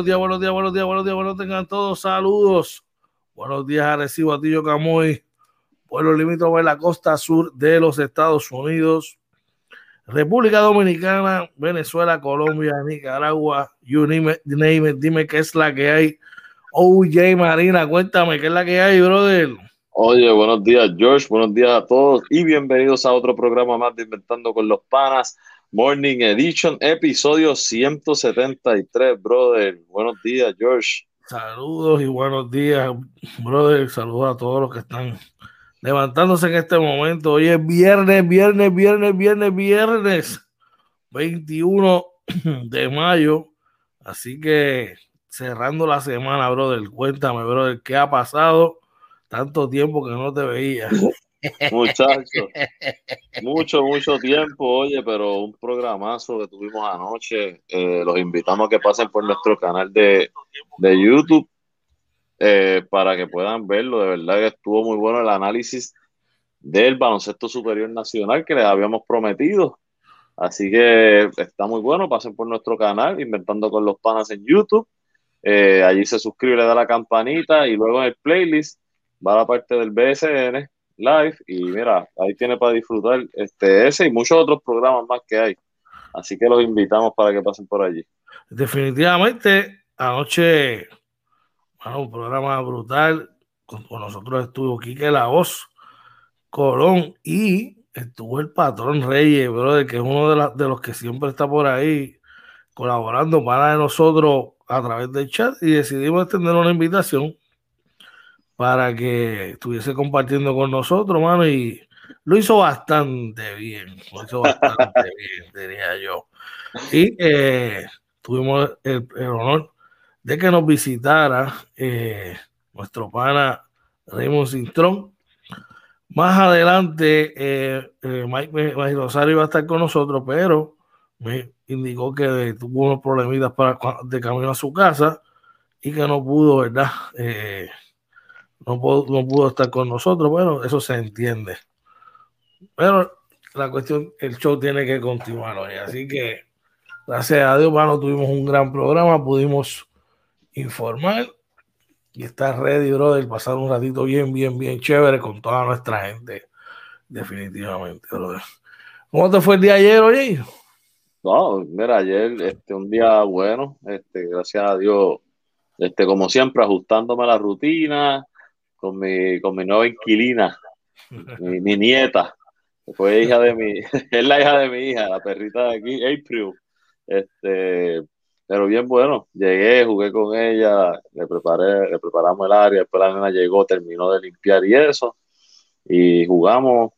Buenos días, buenos días, buenos días, buenos días, buenos tengan todos saludos. Buenos días, Arecibo, Atillo, Camoy, pueblo limítrofe de la costa sur de los Estados Unidos, República Dominicana, Venezuela, Colombia, Nicaragua, you name it, dime qué es la que hay. OJ Marina, cuéntame qué es la que hay, brother. Oye, buenos días, George. Buenos días a todos y bienvenidos a otro programa más de Inventando con los Panas, Morning Edition, episodio 173, brother. Buenos días, George. Saludos y buenos días, brother. Saludos a todos los que están levantándose en este momento. Hoy es viernes, viernes, viernes, viernes, viernes, 21 de mayo. Así que cerrando la semana, brother. Cuéntame, brother, ¿qué ha pasado? Tanto tiempo que no te veía. Muchachos, mucho, mucho tiempo, oye, pero un programazo que tuvimos anoche. Eh, los invitamos a que pasen por nuestro canal de, YouTube eh, para que puedan verlo. De verdad que estuvo muy bueno el análisis del baloncesto superior nacional que les habíamos prometido. Así que está muy bueno. Pasen por nuestro canal, Inventando con los Panas en YouTube. Eh, allí se suscribe, le da la campanita y luego en el playlist va la parte del BSN Live y mira, ahí tiene para disfrutar este, ese y muchos otros programas más que hay. Así que los invitamos para que pasen por allí. Definitivamente, anoche, bueno, un programa brutal. Con, nosotros estuvo Quique La Voz, Colón y estuvo el patrón Reyes, brother, que es uno de, de los que siempre está por ahí colaborando para nosotros a través del chat y decidimos extender una invitación para que estuviese compartiendo con nosotros, mano, y lo hizo bastante bien, lo hizo bastante bien, diría yo. Y eh, tuvimos el, honor de que nos visitara eh, nuestro pana Raymond Sintrón. Más adelante, eh, Mike, Rosario iba a estar con nosotros, pero me indicó que tuvo unos problemitas para, de camino a su casa y que no pudo, ¿verdad? No pudo, estar con nosotros. Bueno, eso se entiende. Pero la cuestión, el show tiene que continuar hoy. Así que, gracias a Dios, bueno, tuvimos un gran programa, pudimos informar y estar ready, brother, pasar un ratito bien, bien, bien chévere con toda nuestra gente. Definitivamente, brother. ¿Cómo te fue el día ayer, oye? No, mira, ayer, este, un día bueno, este, gracias a Dios, este, como siempre, ajustándome a la rutina, con mi, con mi nueva inquilina, mi, nieta, que fue hija de mi, es la hija de mi hija, la perrita de aquí, April. Este, pero bien bueno, llegué, jugué con ella, le preparé, le preparamos el área, después la nena llegó, terminó de limpiar y eso, y jugamos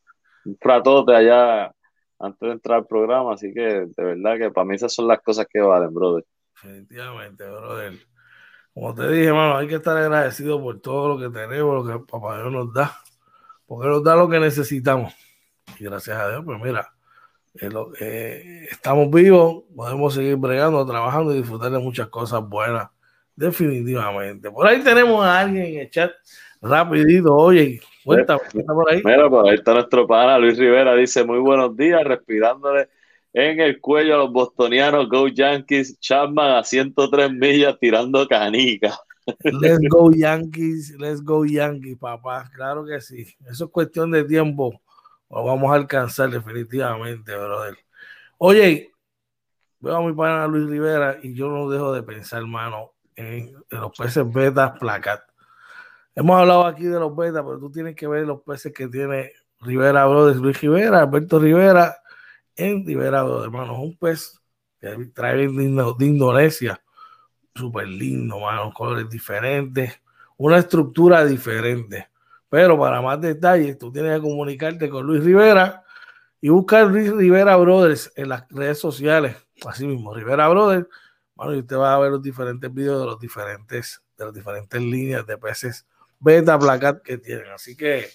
un ratote allá antes de entrar al programa, así que de verdad que para mí esas son las cosas que valen, brother. Definitivamente, brother. Como te dije, hermano, hay que estar agradecido por todo lo que tenemos, lo que Papá Dios nos da, porque nos da lo que necesitamos. Y gracias a Dios, pues mira, eh, estamos vivos, podemos seguir bregando, trabajando y disfrutar de muchas cosas buenas, definitivamente. Por ahí tenemos a alguien en el chat, rapidito, oye, cuéntame, ¿qué está por ahí? Mira, pues ahí está nuestro pana Luis Rivera, dice, muy buenos días, respirándole en el cuello a los bostonianos, Go Yankees, Chapman a 103 millas tirando canica. Let's go Yankees, let's go Yankees, papá, claro que sí. Eso es cuestión de tiempo, lo vamos a alcanzar definitivamente, brother. Oye, veo a mi pana Luis Rivera y yo no dejo de pensar, hermano, en, los peces beta placat. Hemos hablado aquí de los beta, pero tú tienes que ver los peces que tiene Rivera Brothers, Luis Rivera, Alberto Rivera en Liberado, hermanos. Un pez que trae de, Indonesia, súper lindo, hermanos, colores diferentes, una estructura diferente. Pero para más detalles, tú tienes que comunicarte con Luis Rivera y buscar Luis Rivera Brothers en las redes sociales. Así mismo, Rivera Brothers. Bueno, y usted va a ver los diferentes videos de los diferentes, de las diferentes líneas de peces beta placat que tienen. Así que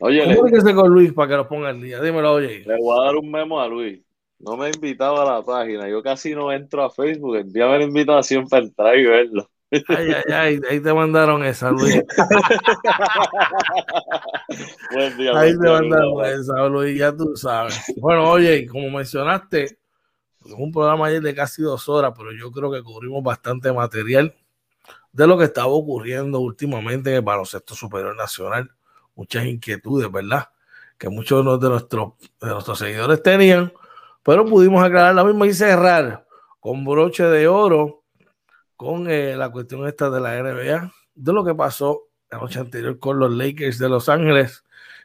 Oye, le, con Luis para que lo ponga el día. Dímelo, oye. Le voy a dar un memo a Luis. No me ha invitado a la página. Yo casi no entro a Facebook. Envíame la invitación para entrar y verlo. Ay, ay, ay, ahí te mandaron esa, Luis. Buen día, Ahí te mandaron esa, Luis, ya tú sabes. Bueno, oye, como mencionaste, es un programa ayer de casi dos horas, pero yo creo que cubrimos bastante material de lo que estaba ocurriendo últimamente en el baloncesto superior nacional. Muchas inquietudes, ¿verdad? Que muchos de nuestros, de nuestros seguidores tenían, pero pudimos aclarar la misma y cerrar con broche de oro con eh, la cuestión esta de la NBA, de lo que pasó la noche anterior con los Lakers de Los Ángeles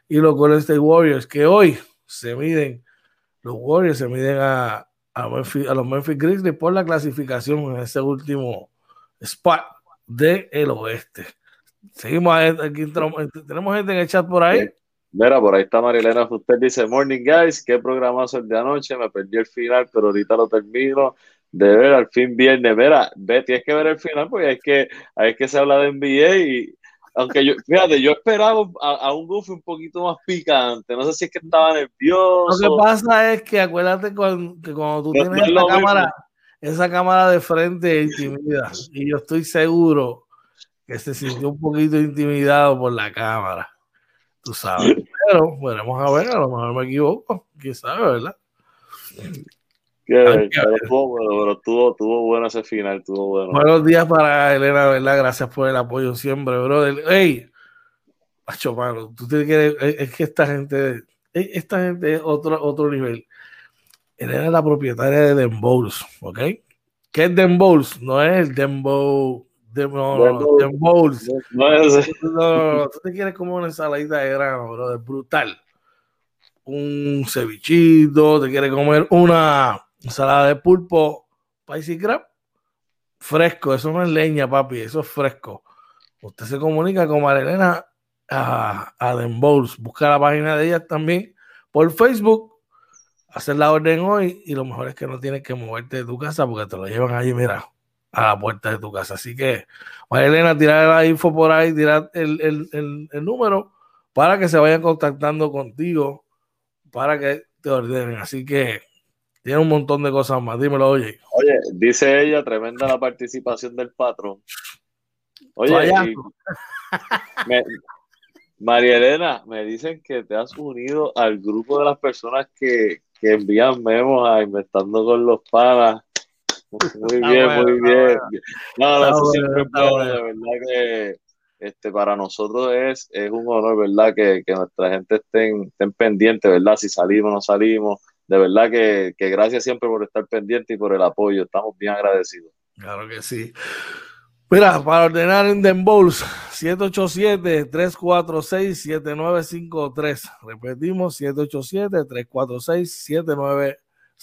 y los Golden State Warriors, que hoy se miden, los Warriors se miden a, a, Memphis, a los Memphis Grizzlies por la clasificación en ese último spot del el oeste. Seguimos aquí, tenemos gente en el chat por ahí. Mira, por ahí está Marilena Usted dice, morning guys, qué programazo el de anoche, me perdí el final, pero ahorita lo termino de ver al fin viernes. Mira, ve, tienes que ver el final porque es que, es que se habla de NBA y aunque yo, fíjate, yo esperaba a, a, un Goofy un poquito más picante, no sé si es que estaba nervioso. Lo que pasa es que acuérdate con, que cuando tú no tienes esa cámara, esa cámara de frente intimida y yo estoy seguro que se sintió un poquito intimidado por la cámara, tú sabes. Pero veremos a ver, a lo mejor me equivoco, quién sabe, ¿verdad? Que, pero, pero estuvo, estuvo bueno ese final, estuvo bueno. Buenos días para Elena, ¿verdad? Gracias por el apoyo siempre, brother. ¡Ey! Macho, mano, tú te quieres, es que esta gente, esta gente es otro, otro nivel. Elena es la propietaria de Dembows, ¿ok? ¿Qué es Dembows? No es el Dembow. Dem, no, no, no, Dembows. No, es no, tú te quieres como una ensaladita de grano, brother, brutal. Un cevichito, te quieres comer una ensalada de pulpo, spicy crab, fresco, eso no es leña, papi, eso es fresco. Usted se comunica con Marilena a, a Den Bowls, busca la página de ella también por Facebook, hacer la orden hoy y lo mejor es que no tienes que moverte de tu casa porque te lo llevan allí, mira, a la puerta de tu casa. Así que, Marilena, tirar la info por ahí, tirar el, el, el, el número para que se vayan contactando contigo, para que te ordenen. Así que tiene un montón de cosas más. Dímelo, oye. Oye, dice ella, tremenda la participación del patrón. Oye, y, me, María Elena, me dicen que te has unido al grupo de las personas que, que envían memos a Inventando con los Panas. Muy bien, bueno, muy bien. No, no, eso bueno, siempre es bueno, de verdad que este, para nosotros es, es un honor, ¿verdad? Que, que nuestra gente estén, estén pendientes, ¿verdad? Si salimos o no salimos de verdad que, que, gracias siempre por estar pendiente y por el apoyo. Estamos bien agradecidos. Claro que sí. Mira, para ordenar en Den Bowls, 787-346-7953. Repetimos, 787-346-7953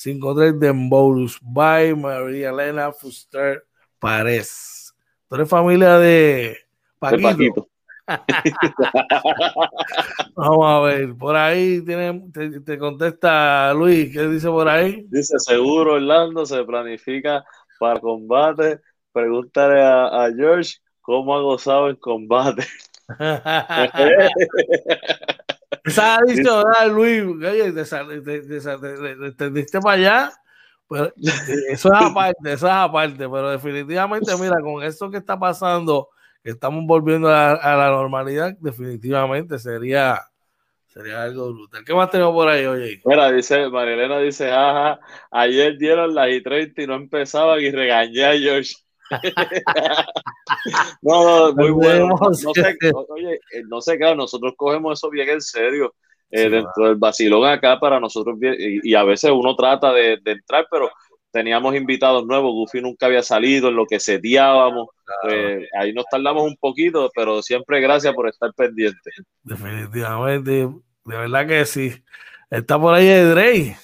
Den Bowls by María Elena Fuster Párez. Tú eres familia de Paquito. De Paquito. Vamos a ver, por ahí tiene, te, te, contesta Luis, ¿qué dice por ahí? Dice, seguro Orlando se planifica para combate. Pregúntale a, a George cómo ha gozado en combate. Esa ha dicho, ¿verdad, Luis? Oye, te, te, te, te, diste para allá. Pero eso es aparte, eso es aparte, pero definitivamente, mira, con esto que está pasando, estamos volviendo a, a, la normalidad, definitivamente sería, sería algo brutal. ¿Qué más tenemos por ahí, oye? Mira, dice, Marilena dice, jaja, ayer dieron las y 30 y no empezaban y regañé a George. no, no, muy bueno. No, sé, oye, no sé, claro, nosotros cogemos eso bien en serio. Eh, sí, dentro del vacilón acá para nosotros y, y, a veces uno trata de, de entrar, pero teníamos invitados nuevos, Goofy nunca había salido, en lo que seteábamos, claro. eh, ahí nos tardamos un poquito, pero siempre gracias por estar pendiente. Definitivamente, de verdad que sí. Está por ahí Edrey.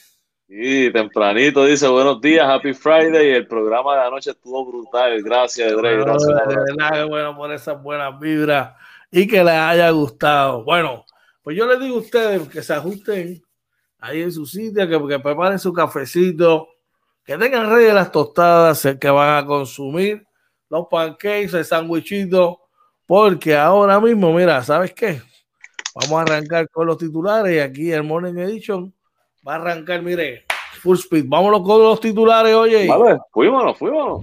Sí, tempranito dice buenos días, happy Friday, el programa de anoche estuvo brutal, gracias bueno, gracias. De verdad que bueno por esas buenas vibras y que les haya gustado. Bueno, pues yo les digo a ustedes que se ajusten ahí en su sitio, que, que preparen su cafecito, que tengan ready las tostadas que van a consumir, los pancakes, el sandwichito, porque ahora mismo, mira, ¿sabes qué? Vamos a arrancar con los titulares y aquí el Morning Edition va a arrancar, mire, full speed. Vámonos con los titulares, oye. Vale, fuímonos, fuímonos.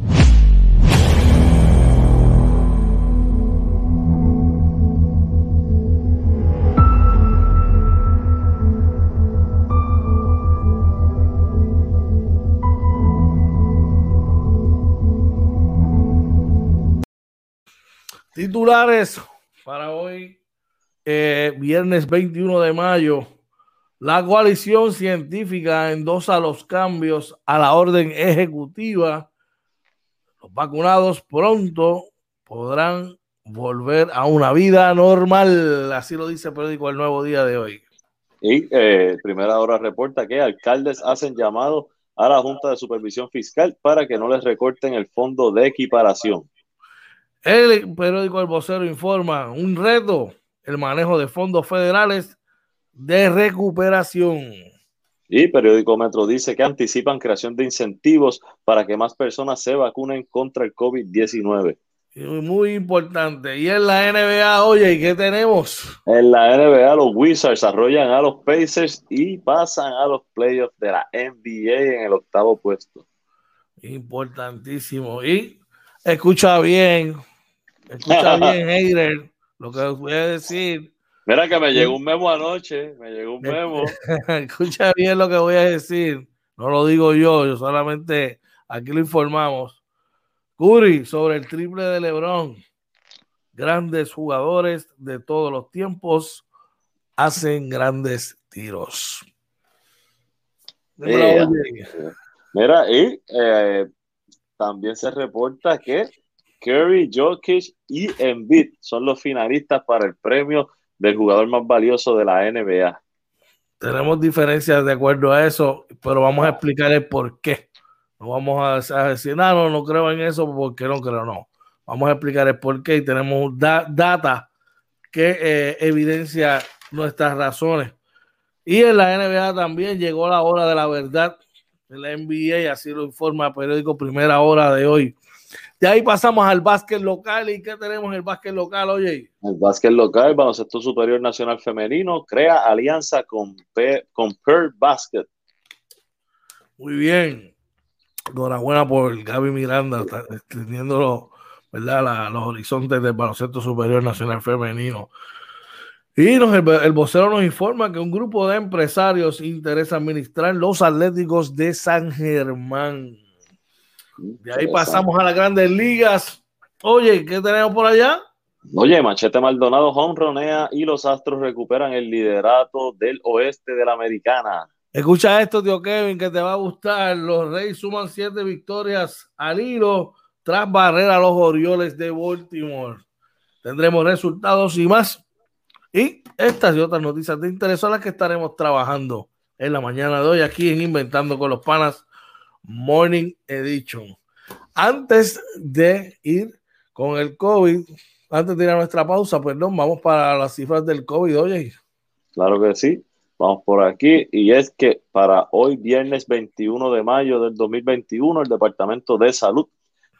Titulares para hoy, eh, viernes 21 de mayo la coalición científica endosa los cambios a la orden ejecutiva. Los vacunados pronto podrán volver a una vida normal. Así lo dice el periódico El Nuevo Día de hoy. Y eh, Primera Hora reporta que alcaldes hacen llamado a la Junta de Supervisión Fiscal para que no les recorten el fondo de equiparación. El periódico El Vocero informa un reto, el manejo de fondos federales de recuperación. Y periódico Metro dice que anticipan creación de incentivos para que más personas se vacunen contra el COVID-19. Muy importante. Y en la NBA, oye, ¿y qué tenemos? En la NBA, los Wizards arrollan a los Pacers y pasan a los playoffs de la NBA en el octavo puesto. Importantísimo. Y escucha bien, escucha bien, Heider, lo que voy a decir. Mira que me llegó un memo anoche, me llegó un memo. escucha bien lo que voy a decir. No lo digo yo, yo solamente aquí lo informamos Curry sobre el triple de LeBron. Grandes jugadores de todos los tiempos hacen grandes tiros. Mira, y eh, también se reporta que Curry, Jokic y Embiid son los finalistas para el premio del jugador más valioso de la NBA. Tenemos diferencias de acuerdo a eso, pero vamos a explicar el por qué. No vamos a, decir, no, no, creo en eso porque no creo, no. Vamos a explicar el por qué y tenemos data que eh, evidencia nuestras razones. Y en la NBA también llegó la hora de la verdad. En la NBA, así lo informa el periódico Primera Hora de hoy. De ahí pasamos al básquet local. ¿Y qué tenemos en el básquet local, oye? El básquet local, Baloncesto Superior Nacional Femenino, crea alianza con, con Pearl Basket. Muy bien. Enhorabuena por Gaby Miranda, extendiendo ¿verdad? los horizontes del baloncesto superior nacional femenino. Y nos, el, vocero nos informa que un grupo de empresarios interesa administrar los Atléticos de San Germán. De ahí pasamos a las grandes ligas. Oye, ¿qué tenemos por allá? Oye, Machete Maldonado, honronea y los Astros recuperan el liderato del oeste de la Americana. Escucha esto, tío Kevin, que te va a gustar. Los Reyes suman siete victorias al hilo tras barrer a los Orioles de Baltimore. Tendremos resultados y más. Y estas y otras noticias de interés son las que estaremos trabajando en la mañana de hoy aquí en Inventando con los Panas Morning Edition. Antes de ir con el COVID, antes de ir a nuestra pausa, perdón, vamos para las cifras del COVID, oye. Claro que sí. Vamos por aquí, y es que para hoy, viernes 21 de mayo del 2021, el Departamento de Salud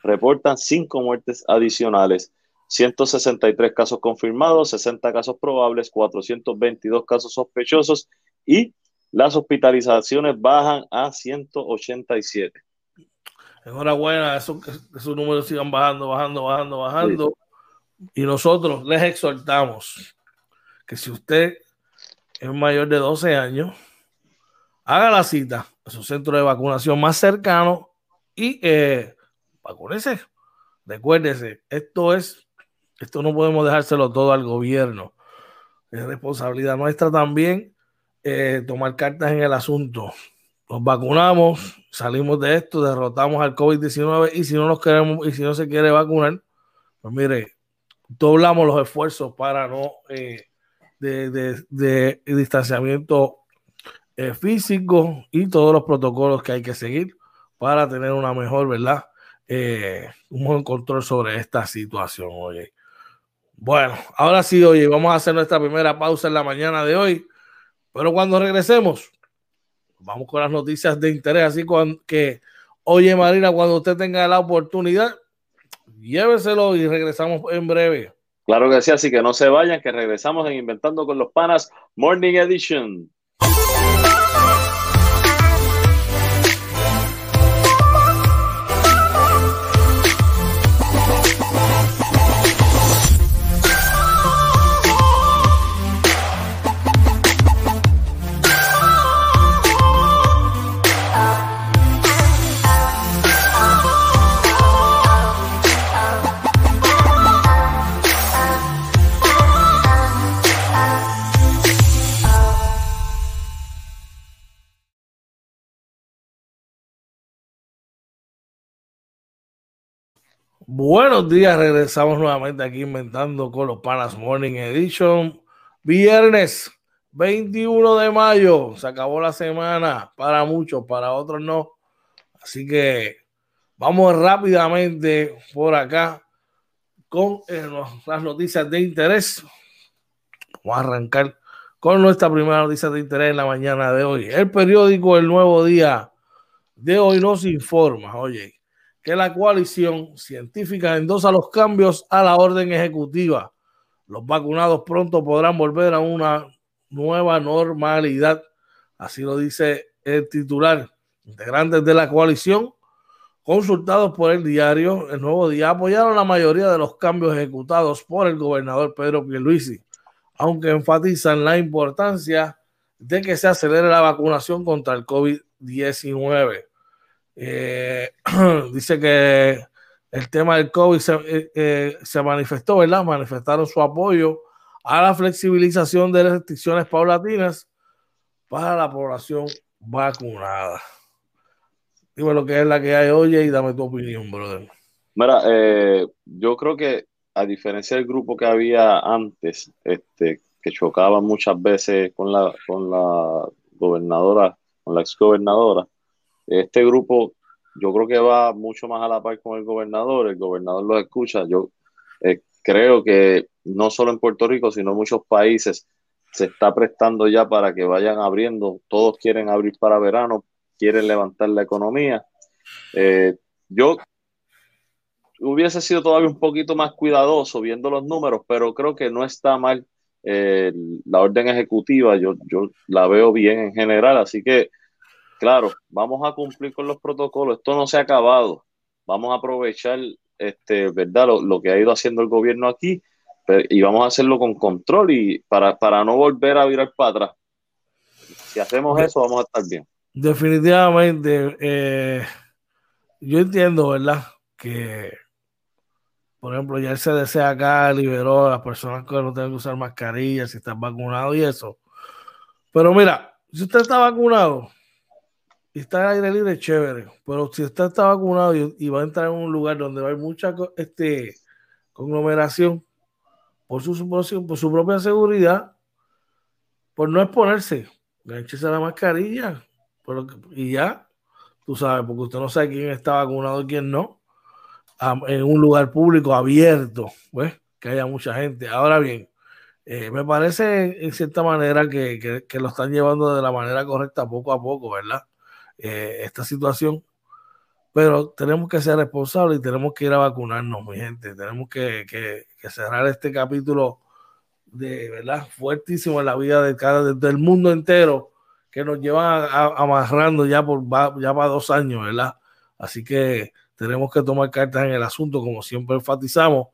reporta cinco muertes adicionales, 163 casos confirmados, 60 casos probables, 422 casos sospechosos y las hospitalizaciones bajan a 187. Enhorabuena, esos, esos números sigan bajando, bajando, bajando, bajando. Y nosotros les exhortamos que si usted es mayor de 12 años, haga la cita a su centro de vacunación más cercano y eh, vacúnese. Recuérdese, esto es, esto no podemos dejárselo todo al gobierno. Es responsabilidad nuestra también eh, tomar cartas en el asunto. Nos vacunamos, salimos de esto, derrotamos al COVID-19 y si no nos queremos y si no se quiere vacunar, pues mire, doblamos los esfuerzos para no eh, de, distanciamiento eh, físico y todos los protocolos que hay que seguir para tener una mejor, ¿verdad? Eh, un buen control sobre esta situación, oye. Bueno, ahora sí, oye, vamos a hacer nuestra primera pausa en la mañana de hoy, pero cuando regresemos, vamos con las noticias de interés, así que, oye Marina, cuando usted tenga la oportunidad, lléveselo y regresamos en breve. Claro que sí, así que no se vayan, que regresamos en Inventando con los Panas Morning Edition. Buenos días, regresamos nuevamente aquí inventando con los Panas Morning Edition. Viernes 21 de mayo, se acabó la semana para muchos, para otros no. Así que vamos rápidamente por acá con eh, las noticias de interés. Vamos a arrancar con nuestra primera noticia de interés en la mañana de hoy. El periódico El Nuevo Día de hoy nos informa, oye, que la coalición científica endosa los cambios a la orden ejecutiva. Los vacunados pronto podrán volver a una nueva normalidad. Así lo dice el titular. Integrantes de la coalición, consultados por el diario El Nuevo Día, apoyaron la mayoría de los cambios ejecutados por el gobernador Pedro Pierluisi, aunque enfatizan la importancia de que se acelere la vacunación contra el COVID-19. Eh, dice que el tema del COVID se, eh, eh, se, manifestó, ¿verdad? Manifestaron su apoyo a la flexibilización de las restricciones paulatinas para la población vacunada. Dime lo que es la que hay, oye, y dame tu opinión, brother. Mira, eh, yo creo que a diferencia del grupo que había antes, este, que chocaba muchas veces con la, con la gobernadora, con la exgobernadora, este grupo yo creo que va mucho más a la par con el gobernador, el gobernador lo escucha, yo eh, creo que no solo en Puerto Rico, sino en muchos países se está prestando ya para que vayan abriendo, todos quieren abrir para verano, quieren levantar la economía. Eh, yo hubiese sido todavía un poquito más cuidadoso viendo los números, pero creo que no está mal eh, la orden ejecutiva, yo, yo la veo bien en general, así que claro, vamos a cumplir con los protocolos, esto no se ha acabado, vamos a aprovechar este, ¿verdad? Lo, que ha ido haciendo el gobierno aquí y vamos a hacerlo con control y para, para no volver a virar para atrás. Si hacemos eso, vamos a estar bien. Definitivamente, eh, yo entiendo, ¿verdad? Que, por ejemplo, ya el CDC acá liberó a las personas que no tienen que usar mascarillas si están vacunados y eso. Pero mira, si usted está vacunado, está al aire libre, chévere. Pero si usted está vacunado y, va a entrar en un lugar donde hay mucha este, conglomeración, por su, por su propia seguridad, por no exponerse, ganchese la mascarilla y ya, tú sabes, porque usted no sabe quién está vacunado y quién no, en un lugar público abierto, pues, que haya mucha gente. Ahora bien, eh, me parece en cierta manera que, que, lo están llevando de la manera correcta poco a poco, ¿verdad? Eh, esta situación, pero tenemos que ser responsables y tenemos que ir a vacunarnos, mi gente. Tenemos que, cerrar este capítulo de verdad fuertísimo en la vida de cada del mundo entero que nos lleva amarrando ya por ya para dos años, ¿verdad? Así que tenemos que tomar cartas en el asunto, como siempre enfatizamos.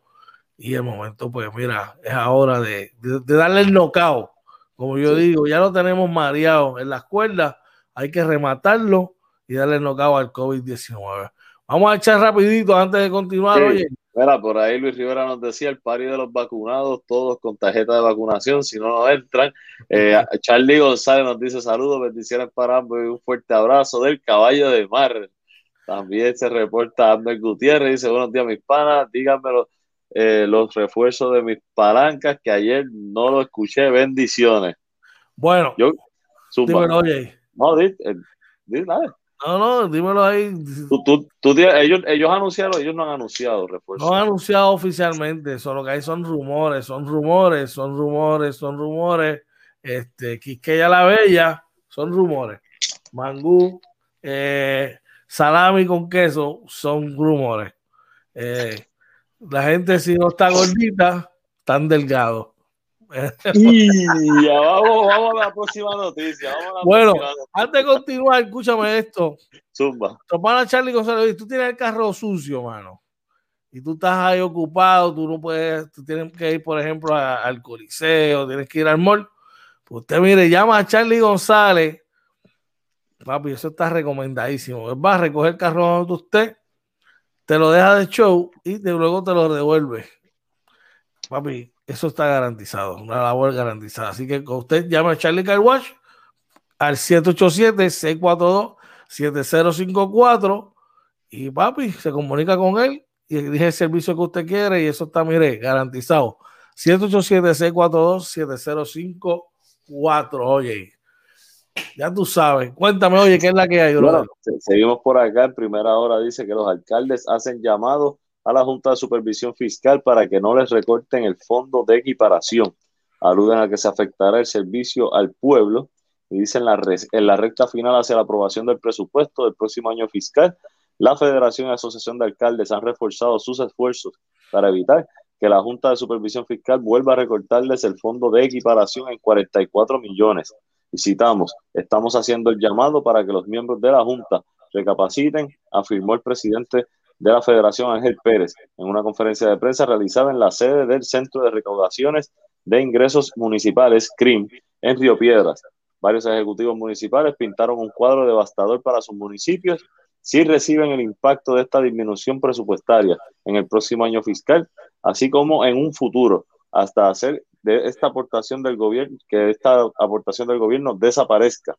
Y el momento, pues mira, es ahora de, darle el knockout. Como yo digo, ya lo tenemos mareado en las cuerdas hay que rematarlo y darle nocao al COVID-19. Vamos a echar rapidito antes de continuar. Oye. Mira, por ahí Luis Rivera nos decía el pari de los vacunados, todos con tarjeta de vacunación, si no, no entran. Eh, Charlie González nos dice saludos, bendiciones para ambos y un fuerte abrazo del caballo de mar. También se reporta Ander Gutiérrez, dice buenos días mis panas, díganme los, eh, los refuerzos de mis palancas que ayer no lo escuché, bendiciones. Bueno, yo, dímelo, oye, no, di, eh, No, no, dímelo ahí. ellos, ellos anunciaron, ellos no han anunciado refuerzo. No han anunciado oficialmente, solo que hay son rumores, son rumores, son rumores, son rumores. Este, Quisqueya la Bella, son rumores. Mangú, eh, salami con queso, son rumores. Eh, la gente si no está gordita, están delgados y ya vamos, vamos a la próxima noticia. bueno, antes de continuar, escúchame esto. Zumba. a Charlie González, tú tienes el carro sucio, mano. Y tú estás ahí ocupado, tú no puedes, tú tienes que ir, por ejemplo, al Coliseo, tienes que ir al mall. Pues usted, mire, llama a Charlie González. Papi, eso está recomendadísimo. va a recoger el carro donde usted, te lo deja de show y luego te lo devuelve. Papi, eso está garantizado, una labor garantizada. Así que usted llama a Charlie Car Wash al 787-642-7054 y papi se comunica con él y elige el servicio que usted quiere y eso está, mire, garantizado. 787-642-7054. Oye, ya tú sabes. Cuéntame, oye, ¿qué es la que hay? Bueno, seguimos por acá. En primera hora dice que los alcaldes hacen llamado a la Junta de Supervisión Fiscal para que no les recorten el fondo de equiparación. Aluden a que se afectará el servicio al pueblo y dicen la, en la recta final hacia la aprobación del presupuesto del próximo año fiscal. La Federación y Asociación de Alcaldes han reforzado sus esfuerzos para evitar que la Junta de Supervisión Fiscal vuelva a recortarles el fondo de equiparación en 44 millones. Y citamos, estamos haciendo el llamado para que los miembros de la Junta recapaciten, afirmó el presidente de la Federación Ángel Pérez en una conferencia de prensa realizada en la sede del Centro de Recaudaciones de Ingresos Municipales, CRIM, en Río Piedras. Varios ejecutivos municipales pintaron un cuadro devastador para sus municipios si reciben el impacto de esta disminución presupuestaria en el próximo año fiscal, así como en un futuro, hasta hacer de esta aportación del gobierno, que esta aportación del gobierno desaparezca.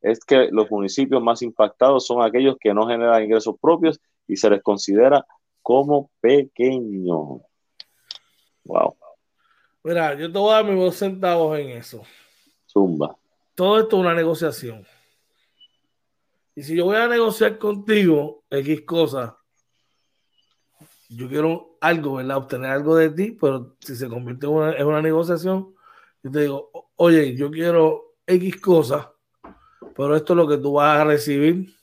Es que los municipios más impactados son aquellos que no generan ingresos propios y se les considera como pequeños. Wow. Mira, yo te voy a dar mis dos centavos en eso. Zumba. Todo esto es una negociación. Y si yo voy a negociar contigo X cosas, yo quiero algo, ¿verdad? Obtener algo de ti, pero si se convierte en una, en una negociación, yo te digo, oye, yo quiero X cosas, pero esto es lo que tú vas a recibir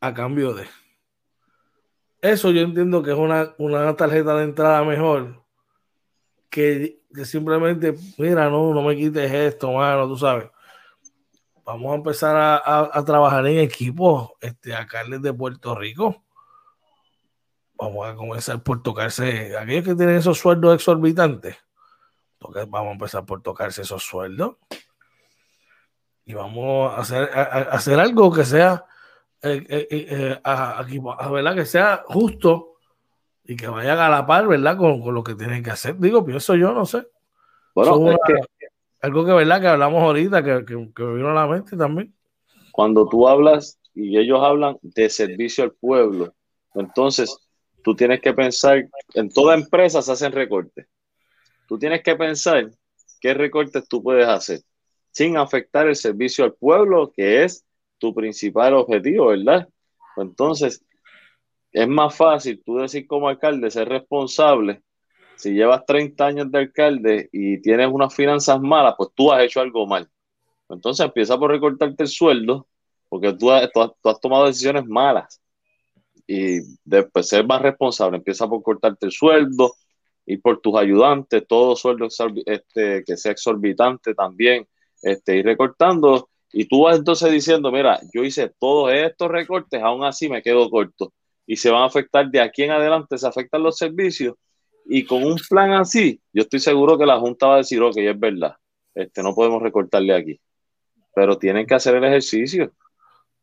a cambio de. Eso yo entiendo que es una, una tarjeta de entrada mejor que, simplemente, mira, no, no me quites esto, mano, tú sabes. Vamos a empezar a, trabajar en equipo este, acá de Puerto Rico. Vamos a comenzar por tocarse, aquellos que tienen esos sueldos exorbitantes, vamos a empezar por tocarse esos sueldos. Y vamos a hacer, a hacer algo que sea eh, eh, eh, a, ¿verdad? que sea justo y que vaya a la par, ¿verdad? Con, con, lo que tienen que hacer. Digo, pienso yo, no sé. Bueno, algo que, ¿verdad? Que hablamos ahorita, que, que, que, me vino a la mente también. Cuando tú hablas y ellos hablan de servicio al pueblo, entonces tú tienes que pensar, en toda empresa se hacen recortes. Tú tienes que pensar qué recortes tú puedes hacer sin afectar el servicio al pueblo, que es tu principal objetivo, ¿verdad? Entonces, es más fácil tú decir como alcalde ser responsable. Si llevas 30 años de alcalde y tienes unas finanzas malas, pues tú has hecho algo mal. Entonces empieza por recortarte el sueldo, porque tú has, tomado decisiones malas. Y después ser más responsable, empieza por cortarte el sueldo y por tus ayudantes, todo sueldo este, que sea exorbitante también, este, ir recortando y tú vas entonces diciendo, mira, yo hice todos estos recortes, aún así me quedo corto. Y se van a afectar de aquí en adelante, se afectan los servicios. Y con un plan así, yo estoy seguro que la Junta va a decir, ok, es verdad, este, no podemos recortarle aquí. Pero tienen que hacer el ejercicio.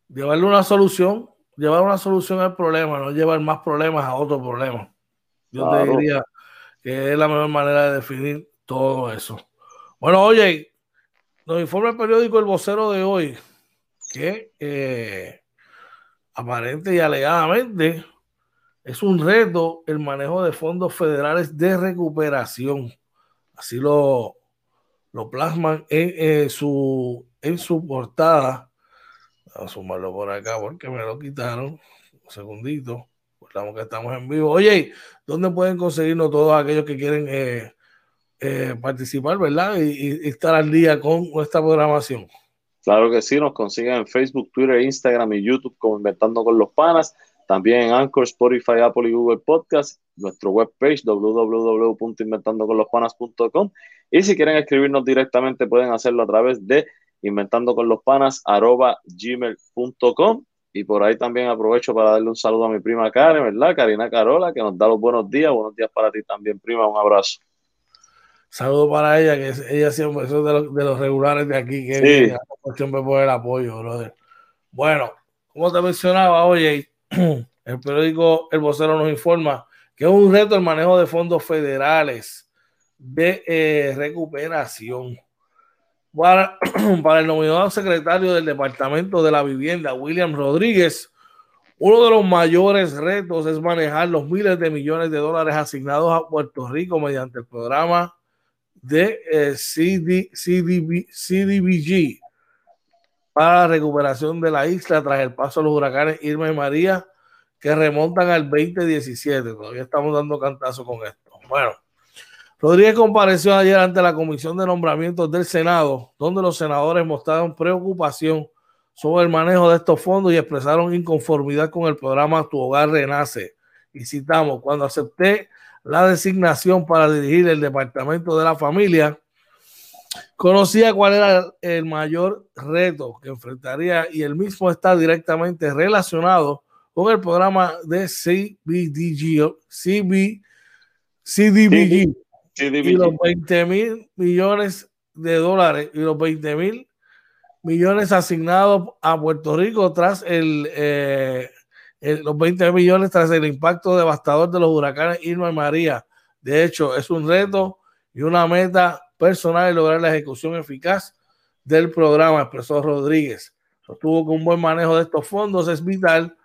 Llevarle una solución, llevar una solución al problema, no llevar más problemas a otro problema. Yo te diría que es la mejor manera de definir todo eso. Bueno, oye, nos informa el periódico El Vocero de hoy que eh, aparente y alegadamente es un reto el manejo de fondos federales de recuperación. Así lo, lo plasman en, su, en su portada. Vamos a sumarlo por acá porque me lo quitaron. Un segundito. Estamos que estamos en vivo. Oye, ¿dónde pueden conseguirnos todos aquellos que quieren eh, eh, participar, ¿verdad? Y, estar al día con nuestra programación. Claro que sí, nos consiguen en Facebook, Twitter, Instagram y YouTube como Inventando con los Panas. También en Anchor, Spotify, Apple y Google Podcast. Nuestro webpage www.inventandoconlospanas.com. Y si quieren escribirnos directamente, pueden hacerlo a través de inventandoconlospanas.gmail.com. Y por ahí también aprovecho para darle un saludo a mi prima Karen, ¿verdad? Karina Carola, que nos da los buenos días. Buenos días para ti también, prima. Un abrazo. Saludo para ella, que ella siempre es de los, de los regulares de aquí, que siempre por el apoyo, brother. Bueno, como te mencionaba, oye, el periódico El Vocero nos informa que es un reto el manejo de fondos federales de eh, recuperación. Para, para el nominado secretario del Departamento de la Vivienda, William Rodríguez, Uno de los mayores retos es manejar los miles de millones de dólares asignados a Puerto Rico mediante el programa de eh, CDBG para la recuperación de la isla tras el paso de los huracanes Irma y María que remontan al 2017. Todavía estamos dando cantazo con esto. Bueno, Rodríguez compareció ayer ante la Comisión de Nombramientos del Senado, donde los senadores mostraron preocupación sobre el manejo de estos fondos y expresaron inconformidad con el programa Tu Hogar Renace. Y citamos, cuando acepté la designación para dirigir el Departamento de la Familia, conocía cuál era el mayor reto que enfrentaría y el mismo está directamente relacionado con el programa de CBDG, CB, CDBG, y los 20 mil millones de dólares y los 20 mil millones asignados a Puerto Rico tras eh, los 20 millones tras el impacto devastador de los huracanes Irma y María. De hecho, es un reto y una meta personal lograr la ejecución eficaz del programa, expresó Rodríguez. Sostuvo que un buen manejo de estos fondos es vital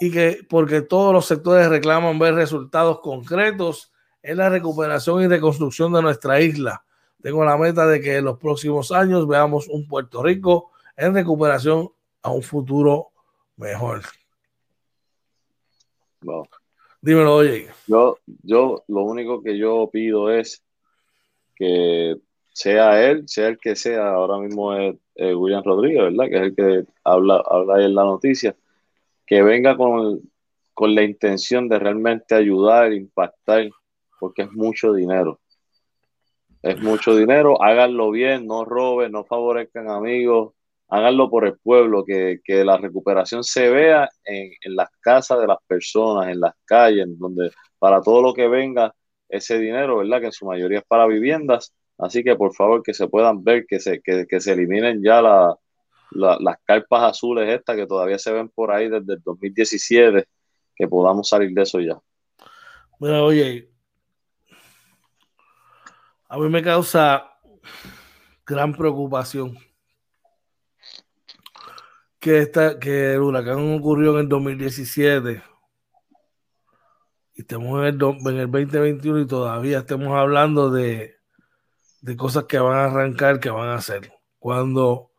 y que porque todos los sectores reclaman ver resultados concretos en la recuperación y reconstrucción de nuestra isla tengo la meta de que en los próximos años veamos un Puerto Rico en recuperación a un futuro mejor. Dímelo, oye. Yo, yo lo único que yo pido es que sea él, sea el que sea, ahora mismo es William Rodríguez, ¿verdad? Que es el que habla, habla ahí en la noticia, que venga con, con la intención de realmente ayudar, impactar, porque es mucho dinero es mucho dinero, háganlo bien, no roben, no favorezcan amigos, háganlo por el pueblo, que, la recuperación se vea en, las casas de las personas, en las calles, donde para todo lo que venga ese dinero, ¿verdad? Que en su mayoría es para viviendas, así que por favor que se puedan ver, que se, que, se eliminen ya las carpas azules estas que todavía se ven por ahí desde el 2017, que podamos salir de eso ya. Bueno, oye, a mí me causa gran preocupación que, esta, que el huracán ocurrió en el 2017 y estamos en el, en el 2021 y todavía estemos hablando de, de cosas que van a arrancar, que van a hacer. Cuando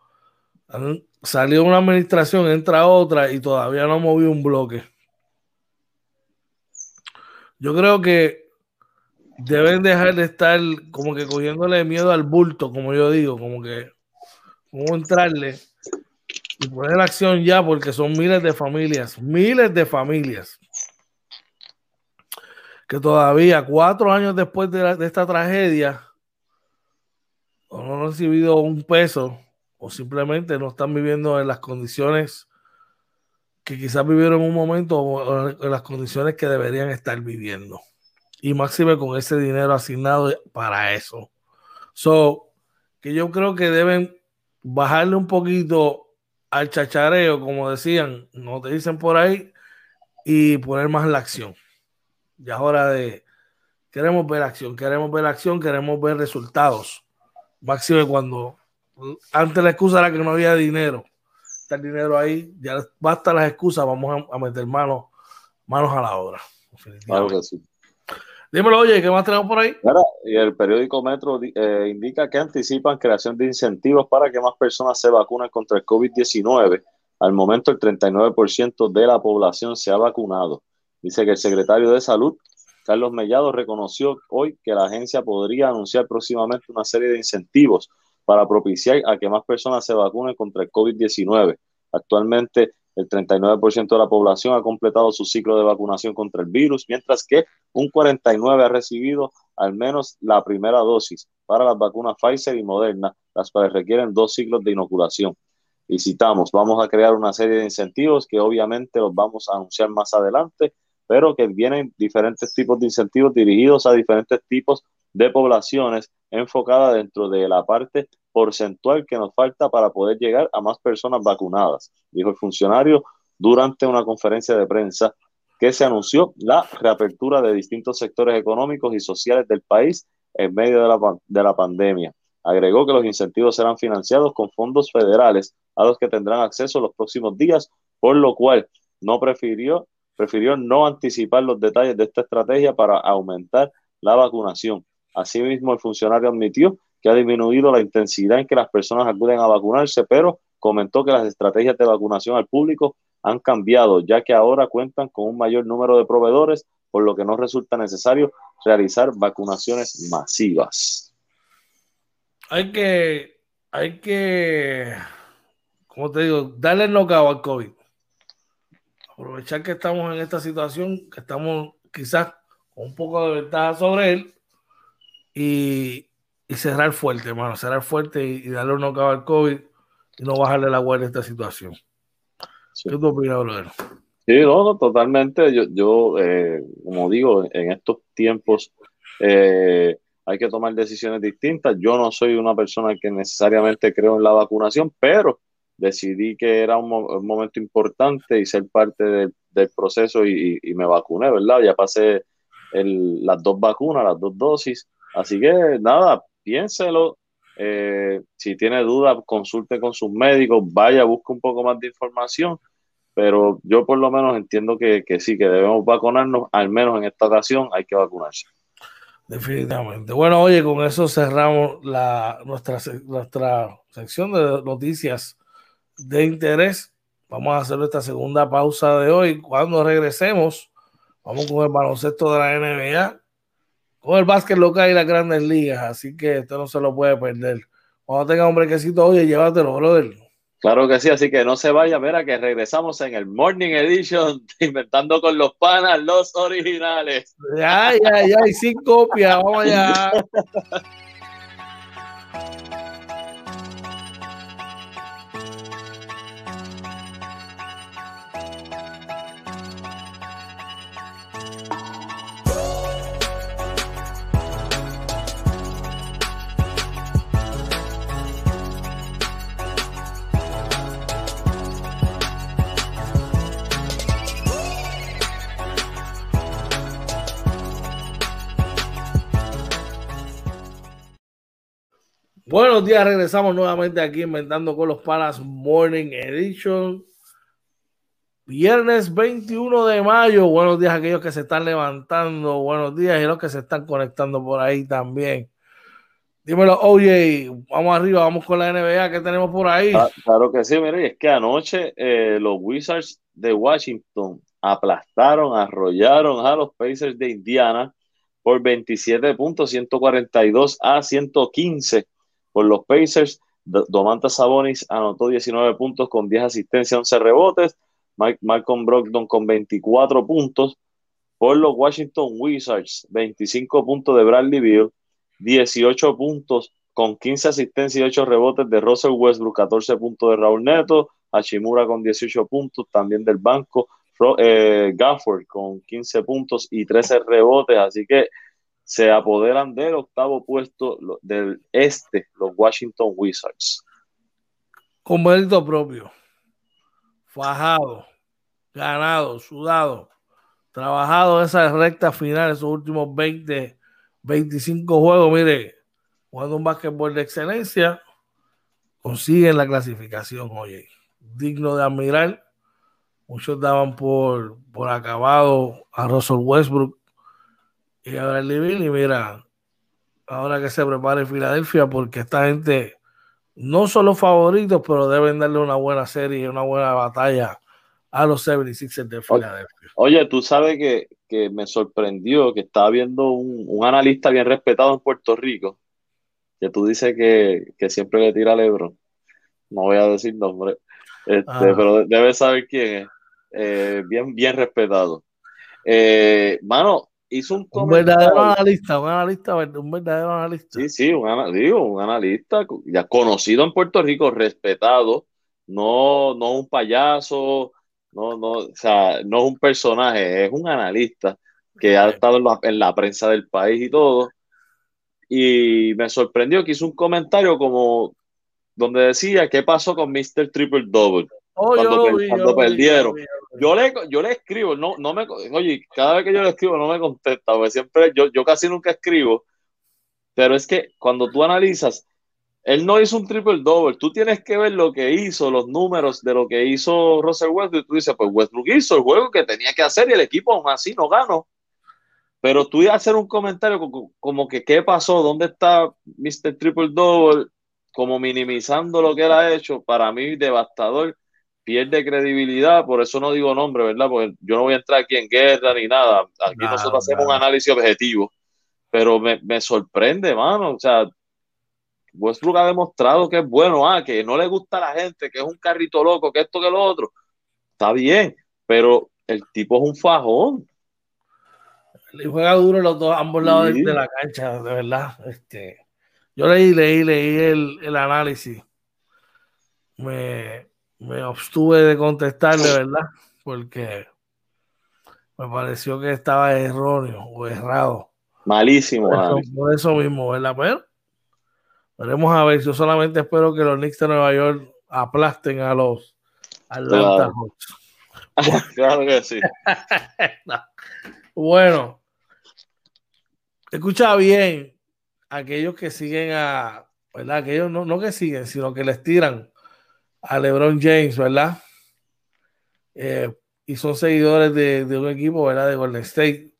salió una administración, entra otra y todavía no movió un bloque. Yo creo que deben dejar de estar como que cogiéndole miedo al bulto, como yo digo, como que cómo entrarle y poner acción ya, porque son miles de familias, miles de familias que todavía cuatro años después de, de esta tragedia no han recibido un peso o simplemente no están viviendo en las condiciones que quizás vivieron en un momento o en las condiciones que deberían estar viviendo y máxime con ese dinero asignado para eso. So, que yo creo que deben bajarle un poquito al chachareo, como decían, no te dicen por ahí, y poner más la acción. Ya es hora de, queremos ver acción, queremos ver acción, queremos ver resultados. Máxime cuando, antes la excusa era que no había dinero, está el dinero ahí, ya basta las excusas, vamos a, meter manos, manos a la obra. Claro que sí. Dímelo, oye, ¿qué más tenemos por ahí? y el periódico Metro eh, indica que anticipan creación de incentivos para que más personas se vacunen contra el COVID-19. Al momento, el 39% de la población se ha vacunado. Dice que el secretario de Salud, Carlos Mellado, reconoció hoy que la agencia podría anunciar próximamente una serie de incentivos para propiciar a que más personas se vacunen contra el COVID-19. Actualmente, el 39% de la población ha completado su ciclo de vacunación contra el virus, mientras que un 49% ha recibido al menos la primera dosis para las vacunas Pfizer y Moderna, las cuales requieren dos ciclos de inoculación. Y citamos, vamos a crear una serie de incentivos que obviamente los vamos a anunciar más adelante, pero que vienen diferentes tipos de incentivos dirigidos a diferentes tipos de poblaciones enfocada dentro de la parte porcentual que nos falta para poder llegar a más personas vacunadas, dijo el funcionario durante una conferencia de prensa que se anunció la reapertura de distintos sectores económicos y sociales del país en medio de la, de la pandemia. Agregó que los incentivos serán financiados con fondos federales a los que tendrán acceso los próximos días, por lo cual no prefirió, prefirió no anticipar los detalles de esta estrategia para aumentar la vacunación. Asimismo, el funcionario admitió que ha disminuido la intensidad en que las personas acuden a vacunarse, pero comentó que las estrategias de vacunación al público han cambiado, ya que ahora cuentan con un mayor número de proveedores, por lo que no resulta necesario realizar vacunaciones masivas. Hay que, hay que, como te digo, darle el knockout al COVID. Aprovechar que estamos en esta situación, que estamos quizás con un poco de ventaja sobre él y, cerrar fuerte, hermano, cerrar fuerte y, darle un knockout al COVID y no bajarle la guardia a esta situación. ¿Qué tú opinas, brother? Sí, no, totalmente. Yo, yo eh, como digo, en estos tiempos eh, hay que tomar decisiones distintas. Yo no soy una persona que necesariamente creo en la vacunación, pero decidí que era un, momento importante y ser parte del proceso y, me vacuné, ¿verdad? Ya pasé las dos vacunas, las dos dosis. Así que nada, piénselo. Eh, si tiene dudas, consulte con sus médicos, vaya, busque un poco más de información pero yo por lo menos entiendo que, sí, que debemos vacunarnos, al menos en esta ocasión hay que vacunarse. Definitivamente. Bueno, oye, con eso cerramos la, nuestra, nuestra sección de noticias de interés. Vamos a hacer esta segunda pausa de hoy. Cuando regresemos, vamos con el baloncesto de la NBA, con el básquet local y las grandes ligas. Así que esto no se lo puede perder. Cuando tenga un brequecito, oye, llévatelo, brother. Claro que sí, así que no se vaya, mira que regresamos en el Morning Edition, inventando con los panas los originales. Ay, ay, ay, sin copia, vamos allá. Buenos días, regresamos nuevamente aquí inventando con los palas Morning Edition. Viernes 21 de mayo. Buenos días a aquellos que se están levantando. Buenos días y los que se están conectando por ahí también. Dímelo, oye, vamos arriba, vamos con la NBA. ¿Qué tenemos por ahí? Ah, claro que sí, mire, es que anoche eh, los Wizards de Washington aplastaron, arrollaron a los Pacers de Indiana por 27 puntos, 142 a 115 por los Pacers. Domantas Sabonis anotó 19 puntos con 10 asistencias, 11 rebotes. Mike, Malcolm Brogdon con 24 puntos. Por los Washington Wizards, 25 puntos de Bradley Beal, 18 puntos con 15 asistencias y 8 rebotes de Russell Westbrook, 14 puntos de Raúl Neto, Hachimura con 18 puntos también del banco, eh, Gafford con 15 puntos y 13 rebotes, así que se apoderan del octavo puesto del este, los Washington Wizards. Con mérito propio, fajado, ganado, sudado, trabajado esa recta final, esos últimos 20, 25 juegos, mire, jugando un básquetbol de excelencia, consiguen la clasificación, oye, digno de admirar. Muchos daban por, por acabado a Russell Westbrook, y ahora el y mira, ahora que se prepare Filadelfia, porque esta gente no son los favoritos, pero deben darle una buena serie y una buena batalla a los 76ers de Filadelfia. Oye, tú sabes que, me sorprendió que estaba viendo un, analista bien respetado en Puerto Rico, que tú dices que, siempre le tira a Lebron. No voy a decir nombre, este, pero debes saber quién es. Eh, bien, bien respetado. Eh, mano, hizo un Un verdadero analista, un analista, un verdadero analista. Sí, sí, un, digo, un analista ya conocido en Puerto Rico, respetado, no, no un payaso, no, no, o sea, no es un personaje, es un analista que ha estado en la, en la prensa del país y todo. Y me sorprendió que hizo un comentario como donde decía qué pasó con Mr. Triple Double oh, cuando, perdieron. Yo le, yo le escribo, no, no me, oye, cada vez que yo le escribo no me contesta, porque siempre, yo, yo casi nunca escribo, pero es que cuando tú analizas, él no hizo un triple double. Tú tienes que ver lo que hizo, los números de lo que hizo Russell Westbrook. Y tú dices, pues Westbrook hizo el juego que tenía que hacer y el equipo aún así no ganó. Pero tú ibas a hacer un comentario como, que qué pasó, dónde está Mr. Triple Double, como minimizando lo que él ha hecho, para mí devastador, pierde credibilidad, por eso no digo nombre, ¿verdad? Porque yo no voy a entrar aquí en guerra ni nada. Aquí nosotros hacemos un análisis objetivo, pero me, me sorprende, mano. O sea, Westbrook ha demostrado que es bueno, ah, que no le gusta a la gente, que es un carrito loco, que esto, que lo otro. Está bien, pero el tipo es un fajón. Le juega duro los dos, ambos lados de, la cancha, de verdad. Este, yo leí, leí, leí el, el análisis. Me, me abstuve de contestarle, ¿verdad? Porque me pareció que estaba erróneo o errado. Malísimo. Por eso, mismo, ¿verdad? Pero veremos a ver. Yo solamente espero que los Knicks de Nueva York aplasten a los Atlanta Hawks. claro que sí. Bueno, escucha bien aquellos que siguen a, ¿verdad? Aquellos no, no que siguen, sino que les tiran a LeBron James, ¿verdad? Eh, y son seguidores de, un equipo, ¿verdad? De Golden State.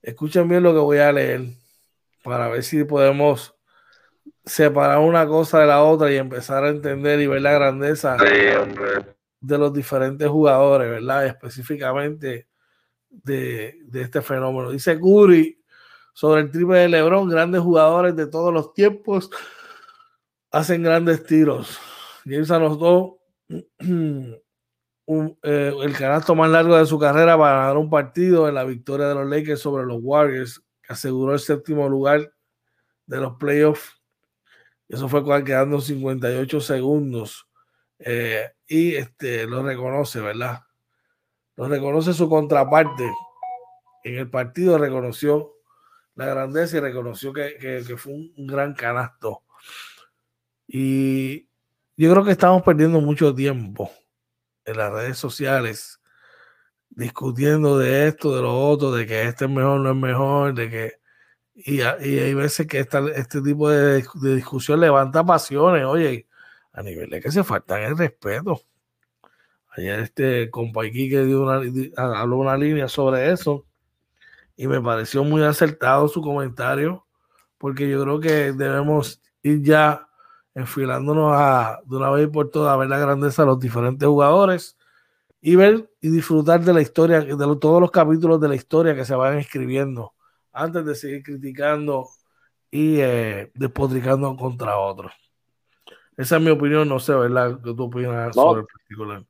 Escuchen bien lo que voy a leer para ver si podemos separar una cosa de la otra y empezar a entender y ver la grandeza de los diferentes jugadores, ¿verdad? Específicamente de, de este fenómeno. Dice Curry sobre el triple de LeBron, grandes jugadores de todos los tiempos hacen grandes tiros. James anotó un, eh, el canasto más largo de su carrera para ganar un partido en la victoria de los Lakers sobre los Warriors, que aseguró el séptimo lugar de los playoffs. Eso fue quedando 58 segundos. Eh, y este, lo reconoce, ¿verdad? Lo reconoce su contraparte. En el partido reconoció la grandeza y reconoció que, que fue un gran canasto. Y yo creo que estamos perdiendo mucho tiempo en las redes sociales discutiendo de esto, de lo otro, de que este es mejor, no es mejor, de que... Y, hay veces que este tipo de, discusión levanta pasiones, oye, a nivel de que se faltan el respeto. Ayer este compa que dio una, habló una línea sobre eso y me pareció muy acertado su comentario porque yo creo que debemos ir ya enfilándonos a, de una vez por todas a ver la grandeza de los diferentes jugadores y ver y disfrutar de la historia, de todos los capítulos de la historia que se van escribiendo antes de seguir criticando y eh, despotricando contra otros. Esa es mi opinión, no sé, ¿verdad? ¿Qué tú opinas sobre el particular?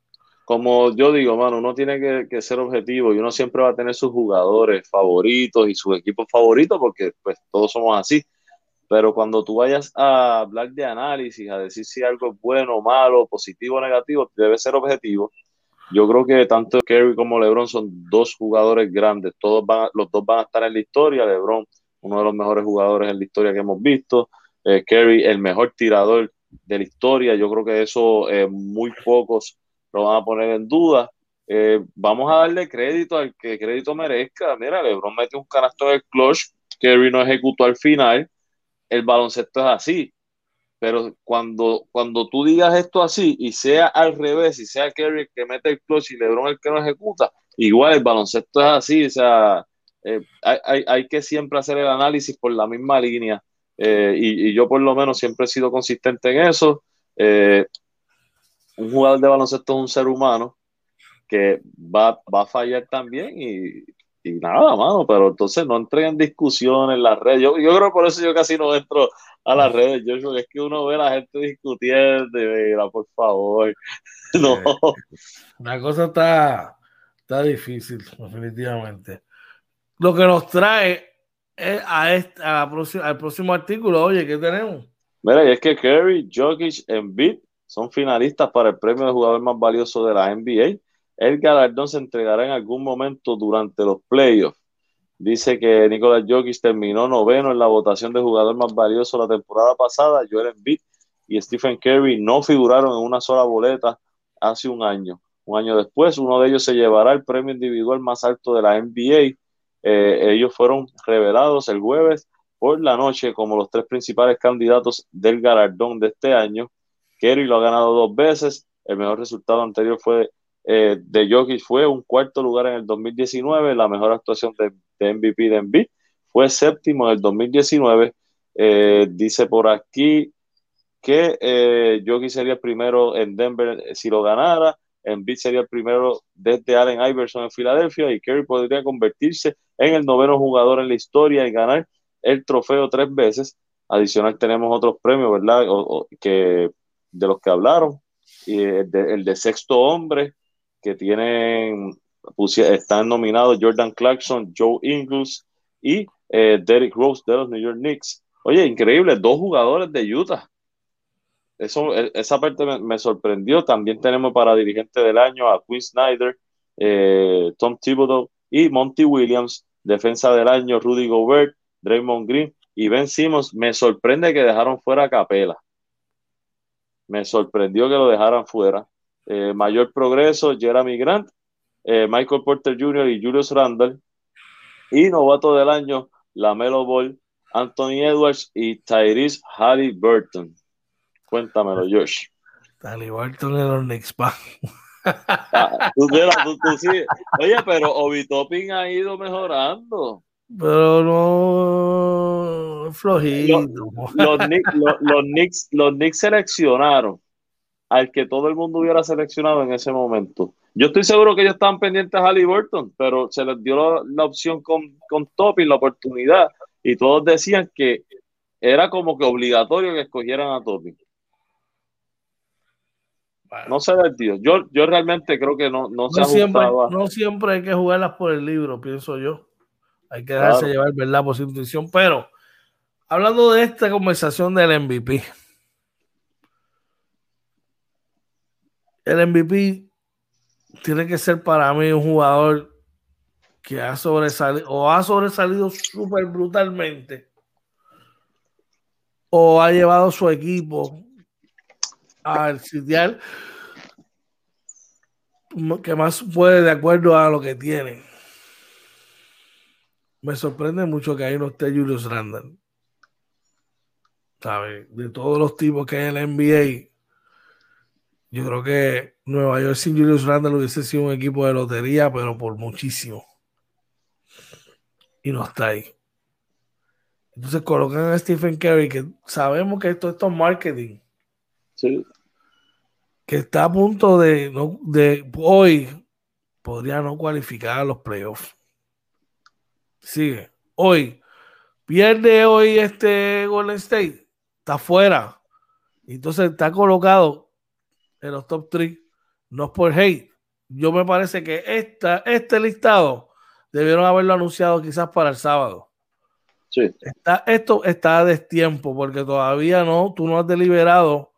Como yo digo, mano, uno tiene que, que, ser objetivo y uno siempre va a tener sus jugadores favoritos y sus equipos favoritos porque pues todos somos así pero cuando tú vayas a hablar de análisis, a decir si algo es bueno, malo, positivo o negativo, debe ser objetivo. Yo creo que tanto Kerry como LeBron son dos jugadores grandes, todos van, los dos van a estar en la historia. LeBron, uno de los mejores jugadores en la historia que hemos visto. Eh, Kerry, el mejor tirador de la historia. Yo creo que eso eh, muy pocos lo van a poner en duda. Eh, vamos a darle crédito al que crédito merezca. Mira, LeBron metió un canasto en el clutch, Kerry no ejecutó al final el baloncesto es así. Pero cuando, cuando tú digas esto así y sea al revés, y sea Kerry el que mete el clutch y LeBron el que no ejecuta, igual el baloncesto es así. O sea, eh, hay, hay, que siempre hacer el análisis por la misma línea. Eh, y, yo por lo menos siempre he sido consistente en eso. Eh, un jugador de baloncesto es un ser humano que va, va a fallar también y, y nada, mano, pero entonces no entré en discusión en las redes. Yo, yo creo por eso yo casi no entro a las redes, yo es que uno ve a la gente discutiendo y mira, por favor. no. La cosa está, está difícil, definitivamente. Lo que nos trae es a este, al próximo artículo, oye, ¿qué tenemos? Mira, y es que Kerry, Jokic, Embiid son finalistas para el premio de jugador más valioso de la NBA el galardón se entregará en algún momento durante los playoffs. Dice que Nicolás Jokic terminó noveno en la votación de jugador más valioso la temporada pasada. Joel Embiid y Stephen Curry no figuraron en una sola boleta hace un año. Un año después, uno de ellos se llevará el premio individual más alto de la NBA. Eh, ellos fueron revelados el jueves por la noche como los tres principales candidatos del galardón de este año. Kerry lo ha ganado dos veces. El mejor resultado anterior fue eh, de Jokic fue un cuarto lugar en el 2019. La mejor actuación de, de MVP de Embiid fue séptimo en el 2019. Eh, dice por aquí que eh, Jokic sería el primero en Denver si lo ganara. Embiid sería el primero desde Allen Iverson en Filadelfia y Kerry podría convertirse en el noveno jugador en la historia y ganar el trofeo tres veces. Adicional tenemos otros premios, ¿verdad? que, de los que hablaron. Y el de, sexto hombre, que tienen, están nominados Jordan Clarkson, Joe Ingles y eh, Derrick Rose de los New York Knicks. Oye, increíble, dos jugadores de Utah. Eso, e, esa parte me, sorprendió. También tenemos para dirigente del año a Quinn Snyder, eh, Tom Thibodeau y Monty Williams. Defensa del año, Rudy Gobert, Draymond Green y Ben Simmons. Me sorprende que dejaron fuera a Capela. Me sorprendió que lo dejaran fuera. Eh, mayor progreso, Jeremy Grant, eh, Michael Porter Jr. y Julius Randle. Y novato del año, Lamelo Ball, Anthony Edwards y Tyrese Halliburton. Cuéntamelo, Josh. Halliburton en los Knicks, ah, Oye, pero Obi Topping ha ido mejorando. Pero no flojito. Los, Knicks, los, Knicks, seleccionaron al que todo el mundo hubiera seleccionado en ese momento. Yo estoy seguro que ellos estaban pendientes a Halliburton, pero se les dio la, opción con, con Topping, la oportunidad, y todos decían que era como que obligatorio que escogieran a Topping. No sé, tío. Yo, yo realmente creo que no, no, se siempre, No siempre hay que jugarlas por el libro, pienso yo. Hay que dejarse llevar, ¿verdad? Por su intuición. Pero, hablando de esta conversación del MVP. El MVP tiene que ser para mí un jugador que ha sobresalido o ha sobresalido súper brutalmente o ha llevado su equipo al sitial que más puede de acuerdo a lo que tiene me sorprende mucho que ahí no esté Julius Randle. ¿Sabes? De todos los tipos que hay en la NBA, yo creo que Nueva York sin Julius Randle hubiese sido un equipo de lotería, pero por muchísimo. Y no está ahí. Entonces colocan a Stephen Curry, que sabemos que esto, esto es marketing. Sí. Que está a punto de, de hoy podría no cualificar a los playoffs sigue. Hoy, pierde hoy este Golden State, está fuera. Entonces está colocado en los top 3. No es por hate. Yo me parece que esta, este listado debieron haberlo anunciado quizás para el sábado. Sí. Está, esto está a destiempo porque todavía no, tú no has deliberado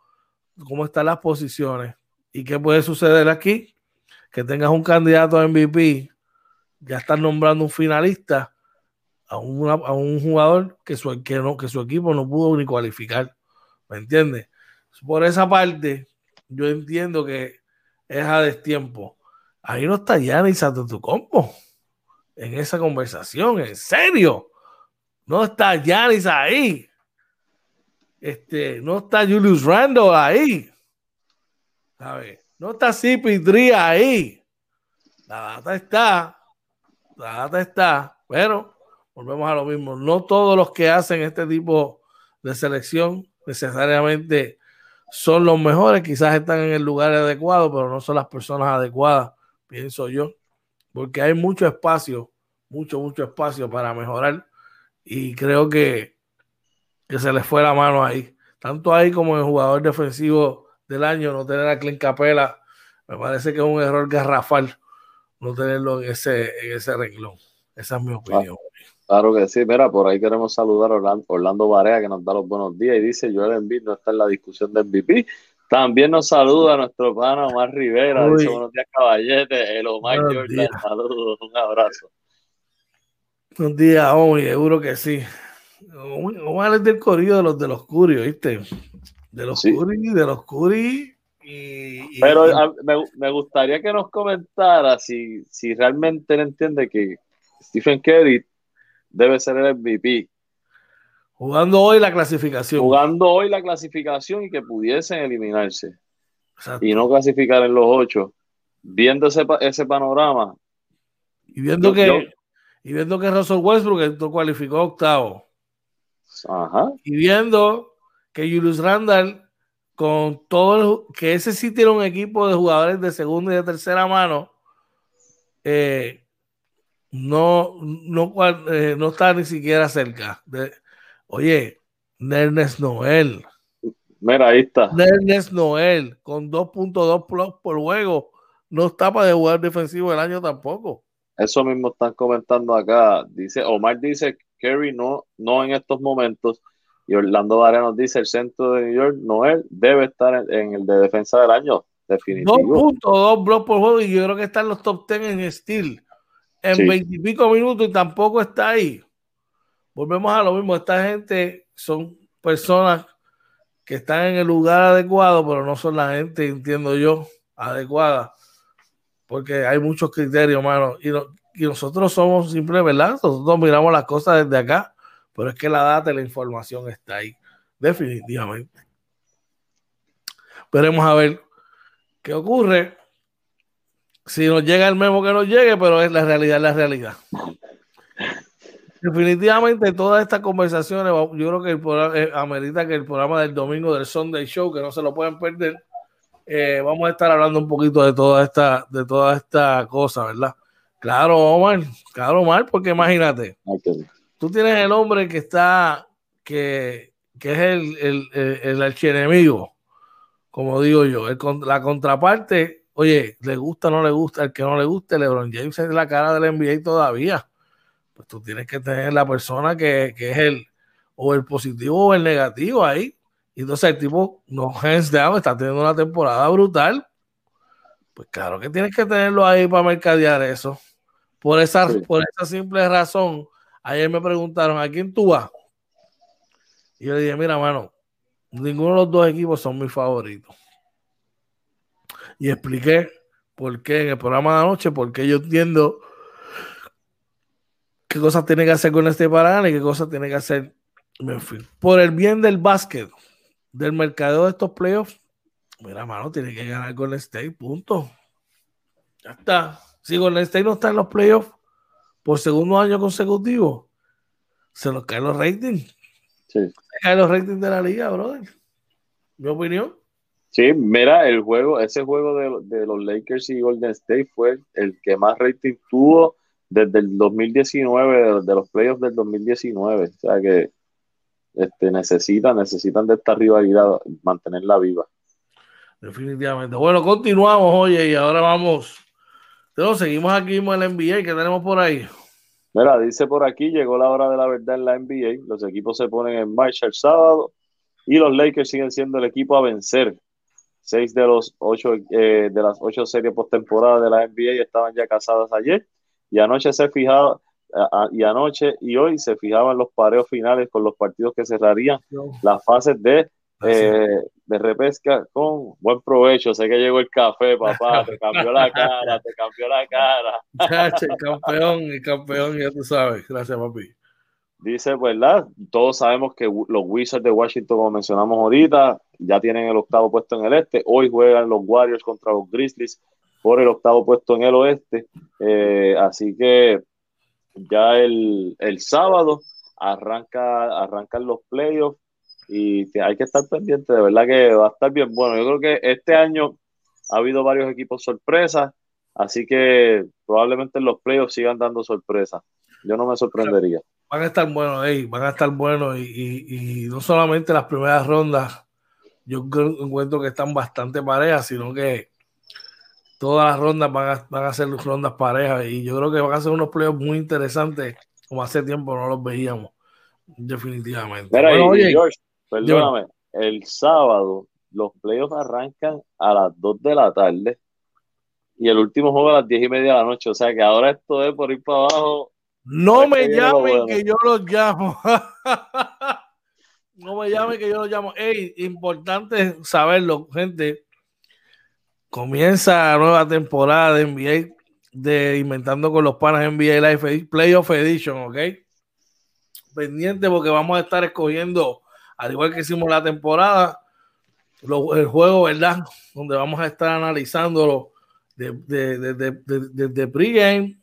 cómo están las posiciones. ¿Y qué puede suceder aquí? Que tengas un candidato a MVP, ya estás nombrando un finalista a, un jugador que su, que, no, que su equipo no pudo ni cualificar. ¿Me entiendes? Por esa parte, yo entiendo que es a destiempo. Ahí no está Giannis combo en esa conversación, en serio. No está Giannis ahí. Este, no está Julius Randle ahí. No está CP3 ahí. La data está. La data está. Pero volvemos a lo mismo. No todos los que hacen este tipo de selección necesariamente son los mejores, quizás están en el lugar adecuado, pero no son las personas adecuadas, pienso yo, porque hay mucho espacio, mucho, mucho espacio para mejorar y creo que, que se les fue la mano ahí, tanto ahí como el jugador defensivo del año, no tener a Clint Capela, me parece que es un error garrafal no tenerlo en ese, en ese renglón. Esa es mi opinión. Claro que sí, mira, por ahí queremos saludar a Orlando, Orlando Barea que nos da los buenos días y dice Joel Embiid no está en la discusión de MVP. También nos saluda nuestro pana Omar Rivera, dice buenos días caballete, el Omar Jordan, saludos, un abrazo. Buenos días, Omar, seguro que sí. Omar es del corrido de los de los curios, ¿viste? De los sí. de los curi. Y, Pero me, me, gustaría que nos comentara si, si realmente él entiende que Stephen Curry debe ser el MVP. Jugando hoy la clasificación. Jugando hoy la clasificación y que pudiesen eliminarse. Y no clasificar en los ocho. Viendo ese, ese panorama. Y viendo que y viendo que Russell Westbrook cualificó octavo. Ajá. Y viendo que Julius Randall, con todo que ese sí tiene un equipo de jugadores de segunda y de tercera mano, eh, no, no, eh, no está ni siquiera cerca. De, oye, Nernes Noel. Mira, ahí está. Nernes Noel, con 2.2 plus por juego, no está para jugar defensivo el año tampoco. Eso mismo están comentando acá. Dice, Omar dice, Kerry no, no en estos momentos. Y Orlando Varela nos dice, el centro de New York, Noel, debe estar en, el de defensa del año, definitivo. 2.2 blocks por juego y yo creo que está en los top 10 en steel en veintipico minutos y tampoco está ahí. Volvemos a lo mismo. Esta gente son personas que están en el lugar adecuado, pero no son la gente, entiendo yo, adecuada. Porque hay muchos criterios, mano. Y, y nosotros somos simples, ¿verdad? Nosotros miramos las cosas desde acá, pero es que la data y la información está ahí. Definitivamente. Veremos a ver qué ocurre si nos llega el memo que nos llegue, pero es la realidad, la realidad. Definitivamente todas estas conversaciones, yo creo que el programa, eh, amerita que el programa del domingo del Sunday Show, que no se lo pueden perder, eh, vamos a estar hablando un poquito de toda esta, de toda esta cosa, ¿verdad? Claro, Omar, claro, Omar, porque imagínate, tú tienes el hombre que está, que, que es el, el, el, el archienemigo, como digo yo, la contraparte Oye, le gusta o no le gusta, el que no le guste, LeBron James es la cara del NBA todavía. Pues tú tienes que tener la persona que, es el o el positivo o el negativo ahí. Y entonces el tipo, no hands down, está teniendo una temporada brutal. Pues claro que tienes que tenerlo ahí para mercadear eso. Por esa, por esa simple razón, ayer me preguntaron, ¿a quién tú vas? Y yo le dije, mira, mano, ninguno de los dos equipos son mis favoritos y expliqué por qué en el programa de anoche, porque yo entiendo qué cosas tiene que hacer con este Paraná y qué cosas tiene que hacer Memphis. Por el bien del básquet, del mercado de estos playoffs, mira, mano, tiene que ganar con el State, punto. Ya está. Si Golden State no está en los playoffs por segundo año consecutivo, se nos caen los ratings. Se caen los ratings de la liga, brother. Mi opinión. Sí, mira, el juego, ese juego de, los Lakers y Golden State fue el que más rating tuvo desde el 2019, de, los playoffs del 2019. O sea que este, necesitan, necesitan de esta rivalidad, mantenerla viva. Definitivamente. Bueno, continuamos, oye, y ahora vamos. Entonces, seguimos aquí en la NBA, que tenemos por ahí? Mira, dice por aquí, llegó la hora de la verdad en la NBA. Los equipos se ponen en marcha el sábado y los Lakers siguen siendo el equipo a vencer seis de los ocho eh, de las ocho series postemporada de la NBA estaban ya casadas ayer y anoche se fijaba y anoche y hoy se fijaban los pareos finales con los partidos que cerrarían las fases de eh, de repesca con buen provecho. Sé que llegó el café, papá, te cambió la cara, te cambió la cara. el campeón, el campeón, ya tú sabes. Gracias, papi. Dice, ¿verdad? Todos sabemos que los Wizards de Washington, como mencionamos ahorita, ya tienen el octavo puesto en el este. Hoy juegan los Warriors contra los Grizzlies por el octavo puesto en el oeste. Eh, así que ya el, sábado arranca, arrancan los playoffs y hay que estar pendiente, de verdad que va a estar bien bueno. Yo creo que este año ha habido varios equipos sorpresas, así que probablemente en los playoffs sigan dando sorpresas. Yo no me sorprendería van a estar buenos, van a estar buenos y, no solamente las primeras rondas, yo encuentro que están bastante parejas, sino que todas las rondas van a, ser rondas parejas y yo creo que van a ser unos playoffs muy interesantes, como hace tiempo no los veíamos, definitivamente. George, perdóname, el sábado los playoffs arrancan a las 2 de la tarde y el último juego a las 10 y media de la noche, o sea que ahora esto es por ir para abajo no me llamen que yo los llamo. no me llamen que yo los llamo. Ey, importante saberlo, gente. Comienza la nueva temporada de NBA de Inventando con los Panas NBA Live Playoff Edition, ¿ok? pendiente porque vamos a estar escogiendo, al igual que hicimos la temporada, el juego, ¿verdad? Donde vamos a estar analizándolo desde de, de, de, de, pregame,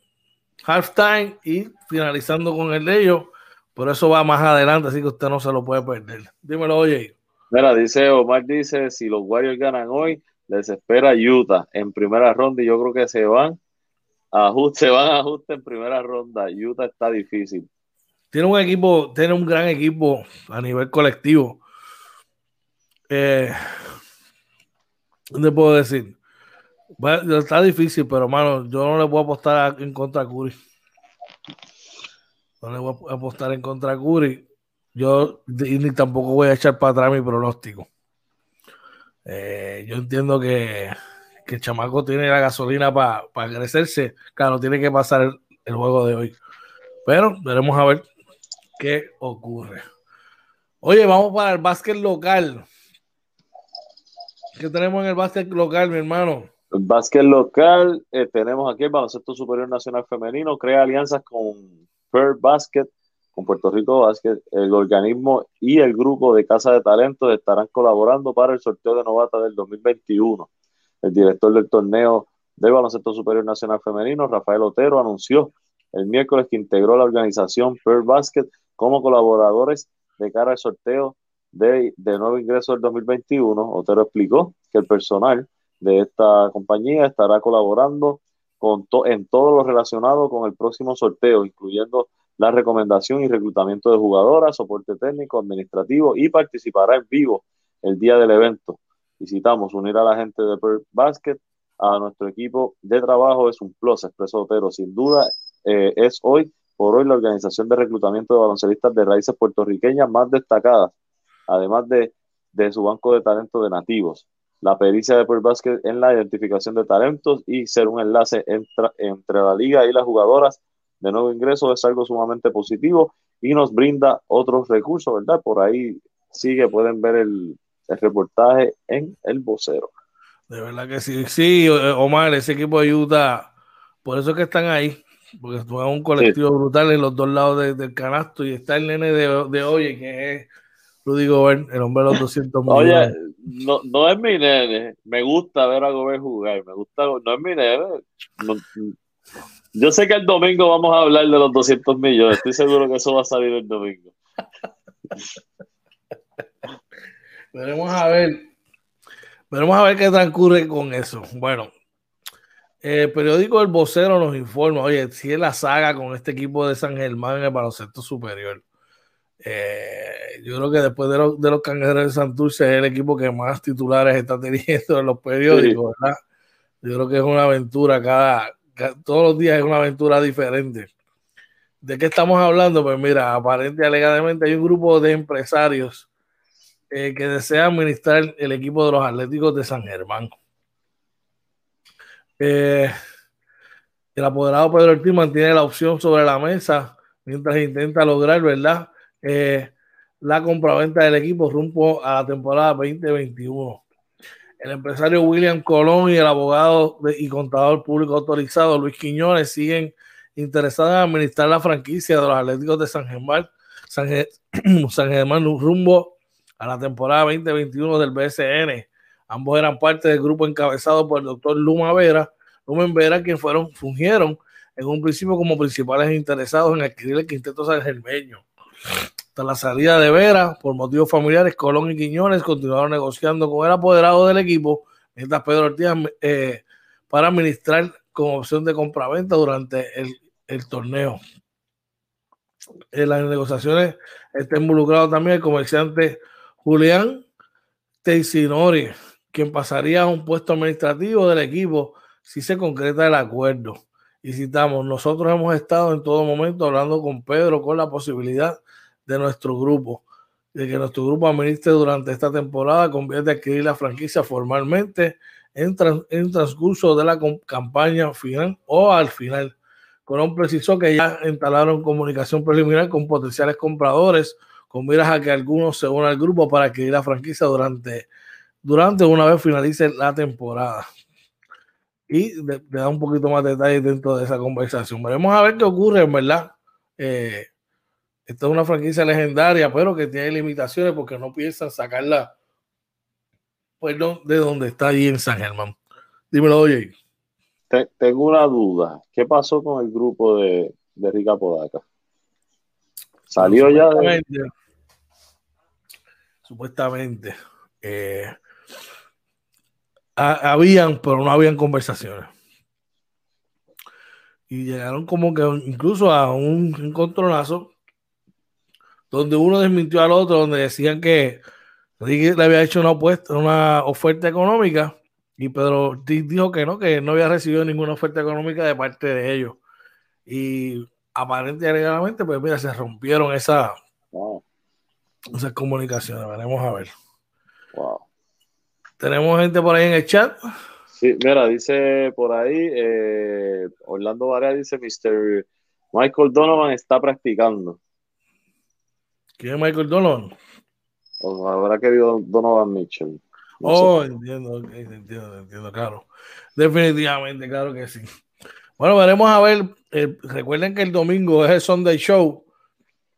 halftime y finalizando con el de ellos. Por eso va más adelante, así que usted no se lo puede perder. Dímelo, oye. Mira, dice Omar, dice, si los Warriors ganan hoy, les espera Utah en primera ronda y yo creo que se van ajuste, van a ajuste en primera ronda. Utah está difícil. Tiene un equipo, tiene un gran equipo a nivel colectivo. Eh, ¿Qué puedo decir? Está difícil, pero mano, yo no le voy a apostar en contra de Curry. No le voy a apostar en contra de Curry. Yo ni tampoco voy a echar para atrás mi pronóstico. Eh, yo entiendo que, que, el chamaco tiene la gasolina para crecerse. Claro, tiene que pasar el, el, juego de hoy. Pero veremos a ver qué ocurre. Oye, vamos para el básquet local. ¿Qué tenemos en el básquet local, mi hermano? Básquet local, eh, tenemos aquí el Baloncesto Superior Nacional Femenino, crea alianzas con Fair Basket, con Puerto Rico Basket. El organismo y el grupo de Casa de Talentos estarán colaborando para el sorteo de novata del 2021. El director del torneo de Baloncesto Superior Nacional Femenino, Rafael Otero, anunció el miércoles que integró la organización Fair Basket como colaboradores de cara al sorteo de, nuevo ingreso del 2021, Otero explicó que el personal de esta compañía estará colaborando con en todo lo relacionado con el próximo sorteo, incluyendo la recomendación y reclutamiento de jugadoras, soporte técnico, administrativo y participará en vivo el día del evento. Visitamos unir a la gente de Perth Basket a nuestro equipo de trabajo es un plus, expreso Otero. Sin duda, eh, es hoy por hoy la organización de reclutamiento de baloncelistas de raíces puertorriqueñas más destacadas además de, su banco de talentos de nativos. La pericia de Pearl Basket en la identificación de talentos y ser un enlace entre, entre la liga y las jugadoras de nuevo ingreso es algo sumamente positivo y nos brinda otros recursos, ¿verdad? Por ahí sigue, pueden ver el, reportaje en el vocero. De verdad que sí, sí, Omar, ese equipo ayuda, por eso es que están ahí, porque es un colectivo brutal en los dos lados del canasto y está el nene de, de hoy, que es Rudy Gobert, el hombre de los 200 millones. Oye, no, no es mi nene. Me gusta ver a Gobert jugar. Me gusta, no es mi nene. yo sé que el domingo vamos a hablar de los 200 millones. Estoy seguro que eso va a salir el domingo. Veremos a ver. Veremos a ver qué transcurre con eso. Bueno, el periódico El Vocero nos informa, oye, si es la saga con este equipo de San Germán en el baloncesto superior. Eh, yo creo que después de, los, de los Cangrejeros de Santurce es el equipo que más titulares está teniendo en los periódicos, ¿verdad? Yo creo que es una aventura, cada, todos los días es una aventura diferente. ¿De qué estamos hablando? Pues mira, aparentemente alegadamente hay un grupo de empresarios eh, que desea administrar el equipo de los Atléticos de San Germán. Eh, el apoderado Pedro Ortiz mantiene la opción sobre la mesa mientras intenta lograr, ¿verdad? Eh, la compraventa del equipo rumbo a la temporada 2021. El empresario William Colón y el abogado y contador público autorizado Luis Quiñones siguen interesados en administrar la franquicia de los Atléticos de San Germán, San, Germán rumbo a la temporada 2021 del BSN. Ambos eran parte del grupo encabezado por el doctor Luma Vera, Lumen Vera, quien fueron, fungieron en un principio como principales interesados en adquirir el quinteto sangermeño. Tras la salida de Vera, por motivos familiares, Colón y Quiñones continuaron negociando con el apoderado del equipo, mientras Pedro Ortiz, eh, para administrar con opción de compraventa durante el, torneo. En las negociaciones está involucrado también el comerciante Julián Teisinori, quien pasaría a un puesto administrativo del equipo si se concreta el acuerdo. Y citamos, nosotros hemos estado en todo momento hablando con Pedro con la posibilidad de nuestro grupo, de que nuestro grupo administre durante esta temporada, a adquirir la franquicia formalmente en, en transcurso de la campaña final o al final. Colón precisó que ya instalaron comunicación preliminar con potenciales compradores, con miras a que algunos se unan al grupo para adquirir la franquicia durante, durante una vez finalice la temporada. Y le da un poquito más de detalles dentro de esa conversación. Veremos a ver qué ocurre, en verdad. Eh, esta es una franquicia legendaria, pero que tiene limitaciones porque no piensan sacarla pues, de donde está allí en San Germán. Dímelo, oye. tengo una duda. ¿Qué pasó con el grupo de, de Rica Podaca? ¿Salió ya Supuestamente. Eh, habían, pero no habían conversaciones. Y llegaron como que incluso a un, encontronazo donde uno desmintió al otro, donde decían que le había hecho una, opuesta, una oferta económica y Pedro dijo que no, que no había recibido ninguna oferta económica de parte de ellos. Y aparentemente, pues mira, se rompieron esa, esas comunicaciones. Veremos a ver. Wow. Tenemos gente por ahí en el chat. Sí, mira, dice por ahí, eh, Orlando Varea dice, Mr. Michael Donovan está practicando. ¿Quién es Michael Donovan? O habrá querido Donovan Mitchell. oh, entiendo, entiendo, entiendo, claro. Definitivamente, claro que sí. Bueno, veremos a ver. Eh, recuerden que el domingo es el Sunday Show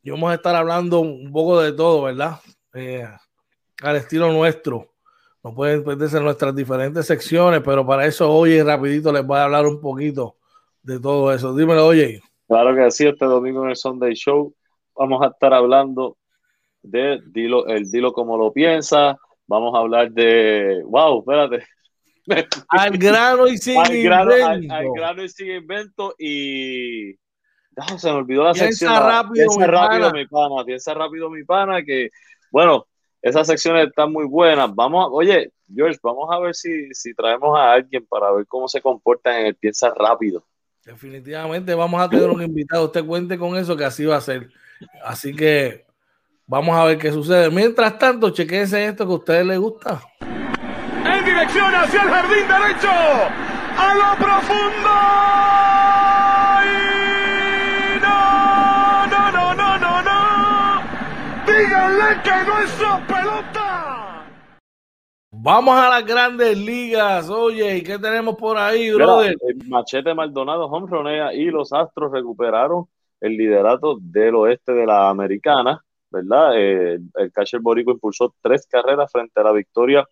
y vamos a estar hablando un poco de todo, ¿verdad? Eh, al estilo nuestro. No pueden perderse nuestras diferentes secciones, pero para eso hoy rapidito les voy a hablar un poquito de todo eso. Dímelo, oye. Claro que sí, este domingo en el Sunday Show vamos a estar hablando de dilo, el dilo como lo piensa. Vamos a hablar de, wow, espérate. Al grano y sin al grano, invento. Al, grano y sin invento y se me olvidó la piensa sección. Rápido, piensa rápido, mi pana. Piensa rápido, mi pana, que bueno, esas secciones están muy buenas. Vamos, oye, George, vamos a ver si, si traemos a alguien para ver cómo se comporta en el Piensa Rápido. Definitivamente vamos a tener un invitado. Usted cuente con eso, que así va a ser. Así que vamos a ver qué sucede. Mientras tanto, chequense esto que a ustedes les gusta. En dirección hacia el jardín derecho, a lo profundo. que nuestra pelota. Vamos a las grandes ligas. Oye, ¿y qué tenemos por ahí, brother? el machete Maldonado Ronea y los Astros recuperaron el liderato del oeste de la americana, ¿verdad? Eh, el catcher borico impulsó tres carreras frente a la victoria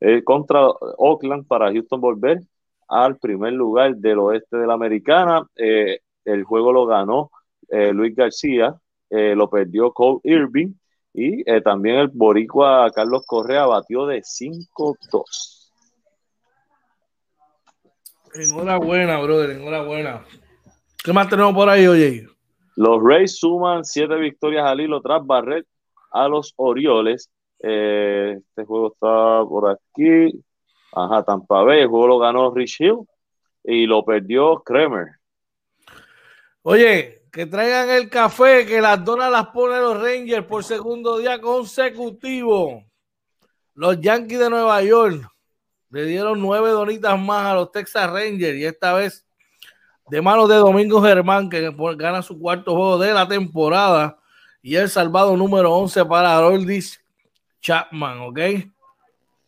eh, contra Oakland para Houston volver al primer lugar del oeste de la americana. Eh, el juego lo ganó Luis García, lo perdió Cole Irving y también el boricua Carlos Correa batió de 5-2. Enhorabuena, brother, enhorabuena. ¿Qué más tenemos por ahí, oye? Los Rays suman siete victorias al hilo tras barrer a los Orioles. Eh, este juego está por aquí. Ajá, Tampa Bay. El juego lo ganó Rich Hill y lo perdió Kremer. Oye, que traigan el café, que las donas las ponen los Rangers por segundo día consecutivo. Los Yankees de Nueva York le dieron nueve donitas más a los Texas Rangers y esta vez de manos de Domingo Germán, que gana su cuarto juego de la temporada y el salvado número 11 para Haroldis Chapman, ¿ok?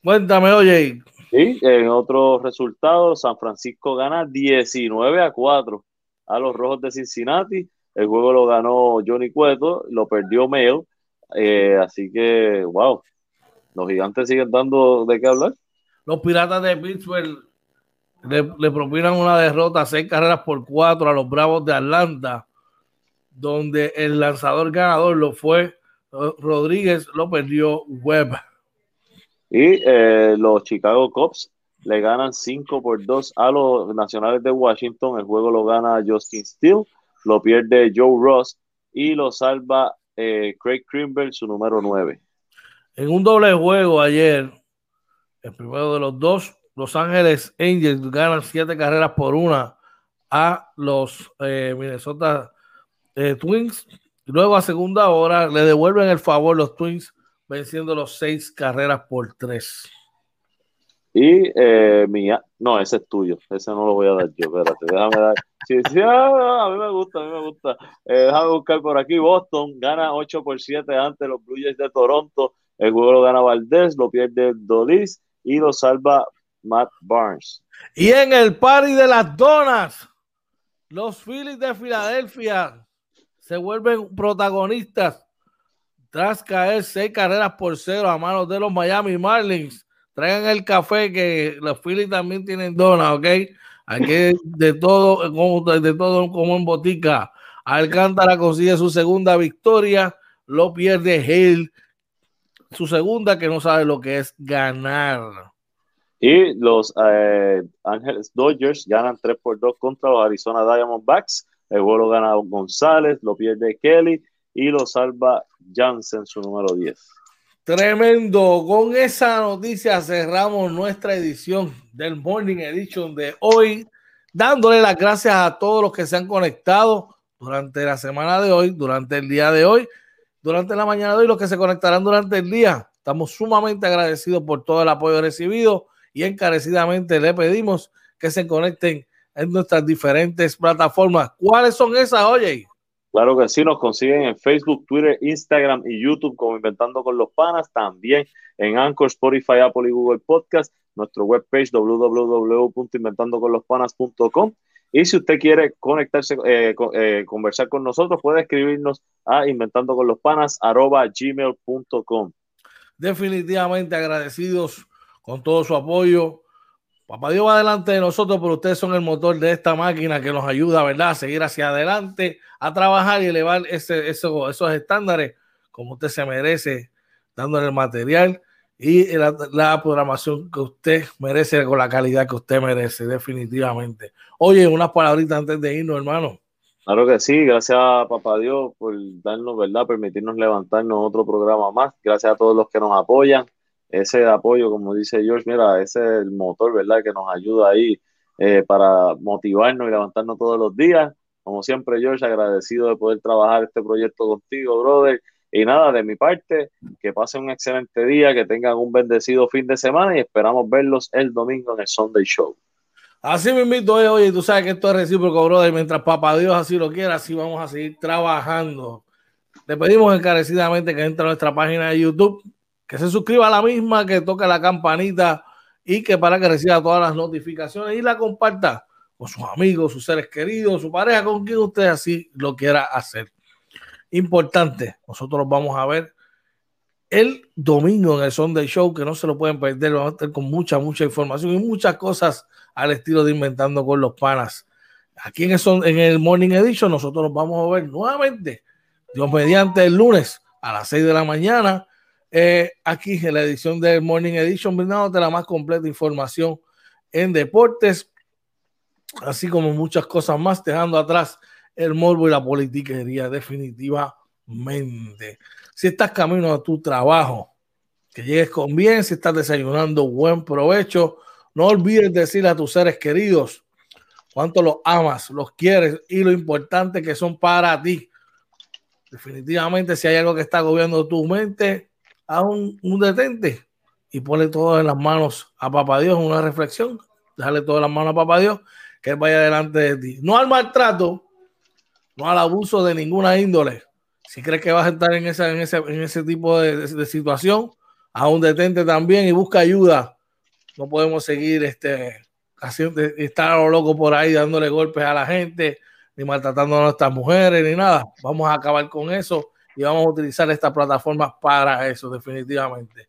Cuéntame, oye. Sí, en otros resultados, San Francisco gana 19 a 4 a los Rojos de Cincinnati. El juego lo ganó Johnny Cueto, lo perdió Mail. Eh, así que, wow, los gigantes siguen dando de qué hablar. Los Piratas de Pittsburgh le, le propinan una derrota, seis carreras por cuatro a los Bravos de Atlanta, donde el lanzador ganador lo fue Rodríguez, lo perdió Webb. Y eh, los Chicago Cubs le ganan 5 por 2 a los Nacionales de Washington. El juego lo gana Justin Steele, lo pierde Joe Ross y lo salva eh, Craig Krimberg, su número 9. En un doble juego ayer, el primero de los dos, Los Ángeles Angels ganan 7 carreras por una a los eh, Minnesota eh, Twins. Luego a segunda hora le devuelven el favor los Twins venciendo los 6 carreras por 3. Y eh, mía, no, ese es tuyo, ese no lo voy a dar yo, espérate, déjame dar. Sí, sí, ah, a mí me gusta, a mí me gusta. Eh, déjame buscar por aquí. Boston gana 8 por 7 ante los Blue Jays de Toronto. El juego lo gana Valdés, lo pierde Dolis y lo salva Matt Barnes. Y en el party de las donas, los Phillies de Filadelfia se vuelven protagonistas tras caer seis carreras por cero a manos de los Miami Marlins. Traigan el café que los Phillies también tienen dona, ¿ok? Aquí de todo, de todo como en botica. Alcántara consigue su segunda victoria, lo pierde Hale, su segunda que no sabe lo que es ganar. Y los eh, Ángeles Dodgers ganan 3 por 2 contra los Arizona Diamondbacks. El vuelo gana González, lo pierde Kelly y lo salva Jansen, su número 10. Tremendo. Con esa noticia cerramos nuestra edición del Morning Edition de hoy, dándole las gracias a todos los que se han conectado durante la semana de hoy, durante el día de hoy, durante la mañana de hoy, los que se conectarán durante el día. Estamos sumamente agradecidos por todo el apoyo recibido y encarecidamente le pedimos que se conecten en nuestras diferentes plataformas. ¿Cuáles son esas, oye? Claro que sí, nos consiguen en Facebook, Twitter, Instagram y YouTube como Inventando con los Panas, también en Anchor, Spotify, Apple y Google Podcast, nuestro webpage www.inventandoconlospanas.com y si usted quiere conectarse, eh, eh, conversar con nosotros, puede escribirnos a inventandoconlospanas.gmail.com Definitivamente agradecidos con todo su apoyo. Papá Dios va adelante de nosotros, pero ustedes son el motor de esta máquina que nos ayuda, ¿verdad? A seguir hacia adelante, a trabajar y elevar ese, esos estándares como usted se merece, dándole el material y la, la, programación que usted merece con la calidad que usted merece, definitivamente. Oye, unas palabritas antes de irnos, hermano. Claro que sí, gracias a Papá Dios por darnos, ¿verdad? Permitirnos levantarnos otro programa más. Gracias a todos los que nos apoyan ese apoyo, como dice George, mira, ese es el motor, ¿verdad? Que nos ayuda ahí eh, para motivarnos y levantarnos todos los días. Como siempre, George, agradecido de poder trabajar este proyecto contigo, brother. Y nada, de mi parte, que pasen un excelente día, que tengan un bendecido fin de semana y esperamos verlos el domingo en el Sunday Show. Así me invito, oye, tú sabes que esto es recíproco, brother. Mientras Papá Dios así lo quiera, así vamos a seguir trabajando. Le pedimos encarecidamente que entre a nuestra página de YouTube, que se suscriba a la misma, que toque la campanita y que para que reciba todas las notificaciones y la comparta con sus amigos, sus seres queridos, su pareja, con quien usted así lo quiera hacer. Importante, nosotros vamos a ver el domingo en el Sunday Show, que no se lo pueden perder, vamos a estar con mucha, mucha información y muchas cosas al estilo de Inventando con los Panas. Aquí en el, en el Morning Edition nosotros nos vamos a ver nuevamente, Dios mediante el lunes a las 6 de la mañana eh, aquí en la edición del Morning Edition, brindándote la más completa información en deportes, así como muchas cosas más, dejando atrás el morbo y la politiquería, definitivamente. Si estás camino a tu trabajo, que llegues con bien, si estás desayunando, buen provecho. No olvides decirle a tus seres queridos cuánto los amas, los quieres y lo importante que son para ti. Definitivamente, si hay algo que está gobernando tu mente, a un, detente y ponle todo en las manos a Papá Dios, una reflexión, déjale todas las manos a Papá Dios, que Él vaya delante de ti. No al maltrato, no al abuso de ninguna índole. Si crees que vas a estar en, en, ese, en ese tipo de, situación, a un detente también y busca ayuda. No podemos seguir este, haciendo, estar a lo loco por ahí dándole golpes a la gente, ni maltratando a nuestras mujeres, ni nada. Vamos a acabar con eso y vamos a utilizar esta plataforma para eso, definitivamente.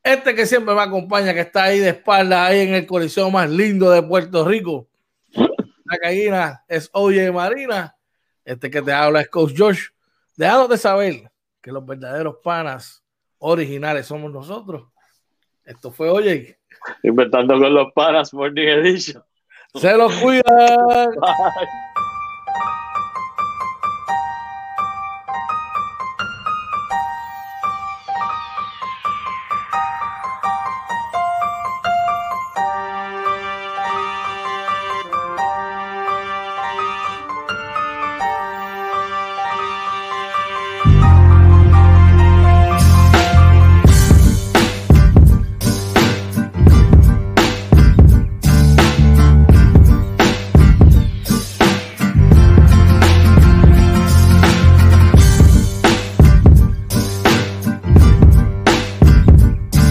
Este que siempre me acompaña, que está ahí de espalda, ahí en el coliseo más lindo de Puerto Rico. La gallina es Oye Marina. Este que te habla es Coach Josh. de saber que los verdaderos panas originales somos nosotros. Esto fue Oye. Inventando con los panas, Morning Edition. Se los cuidan.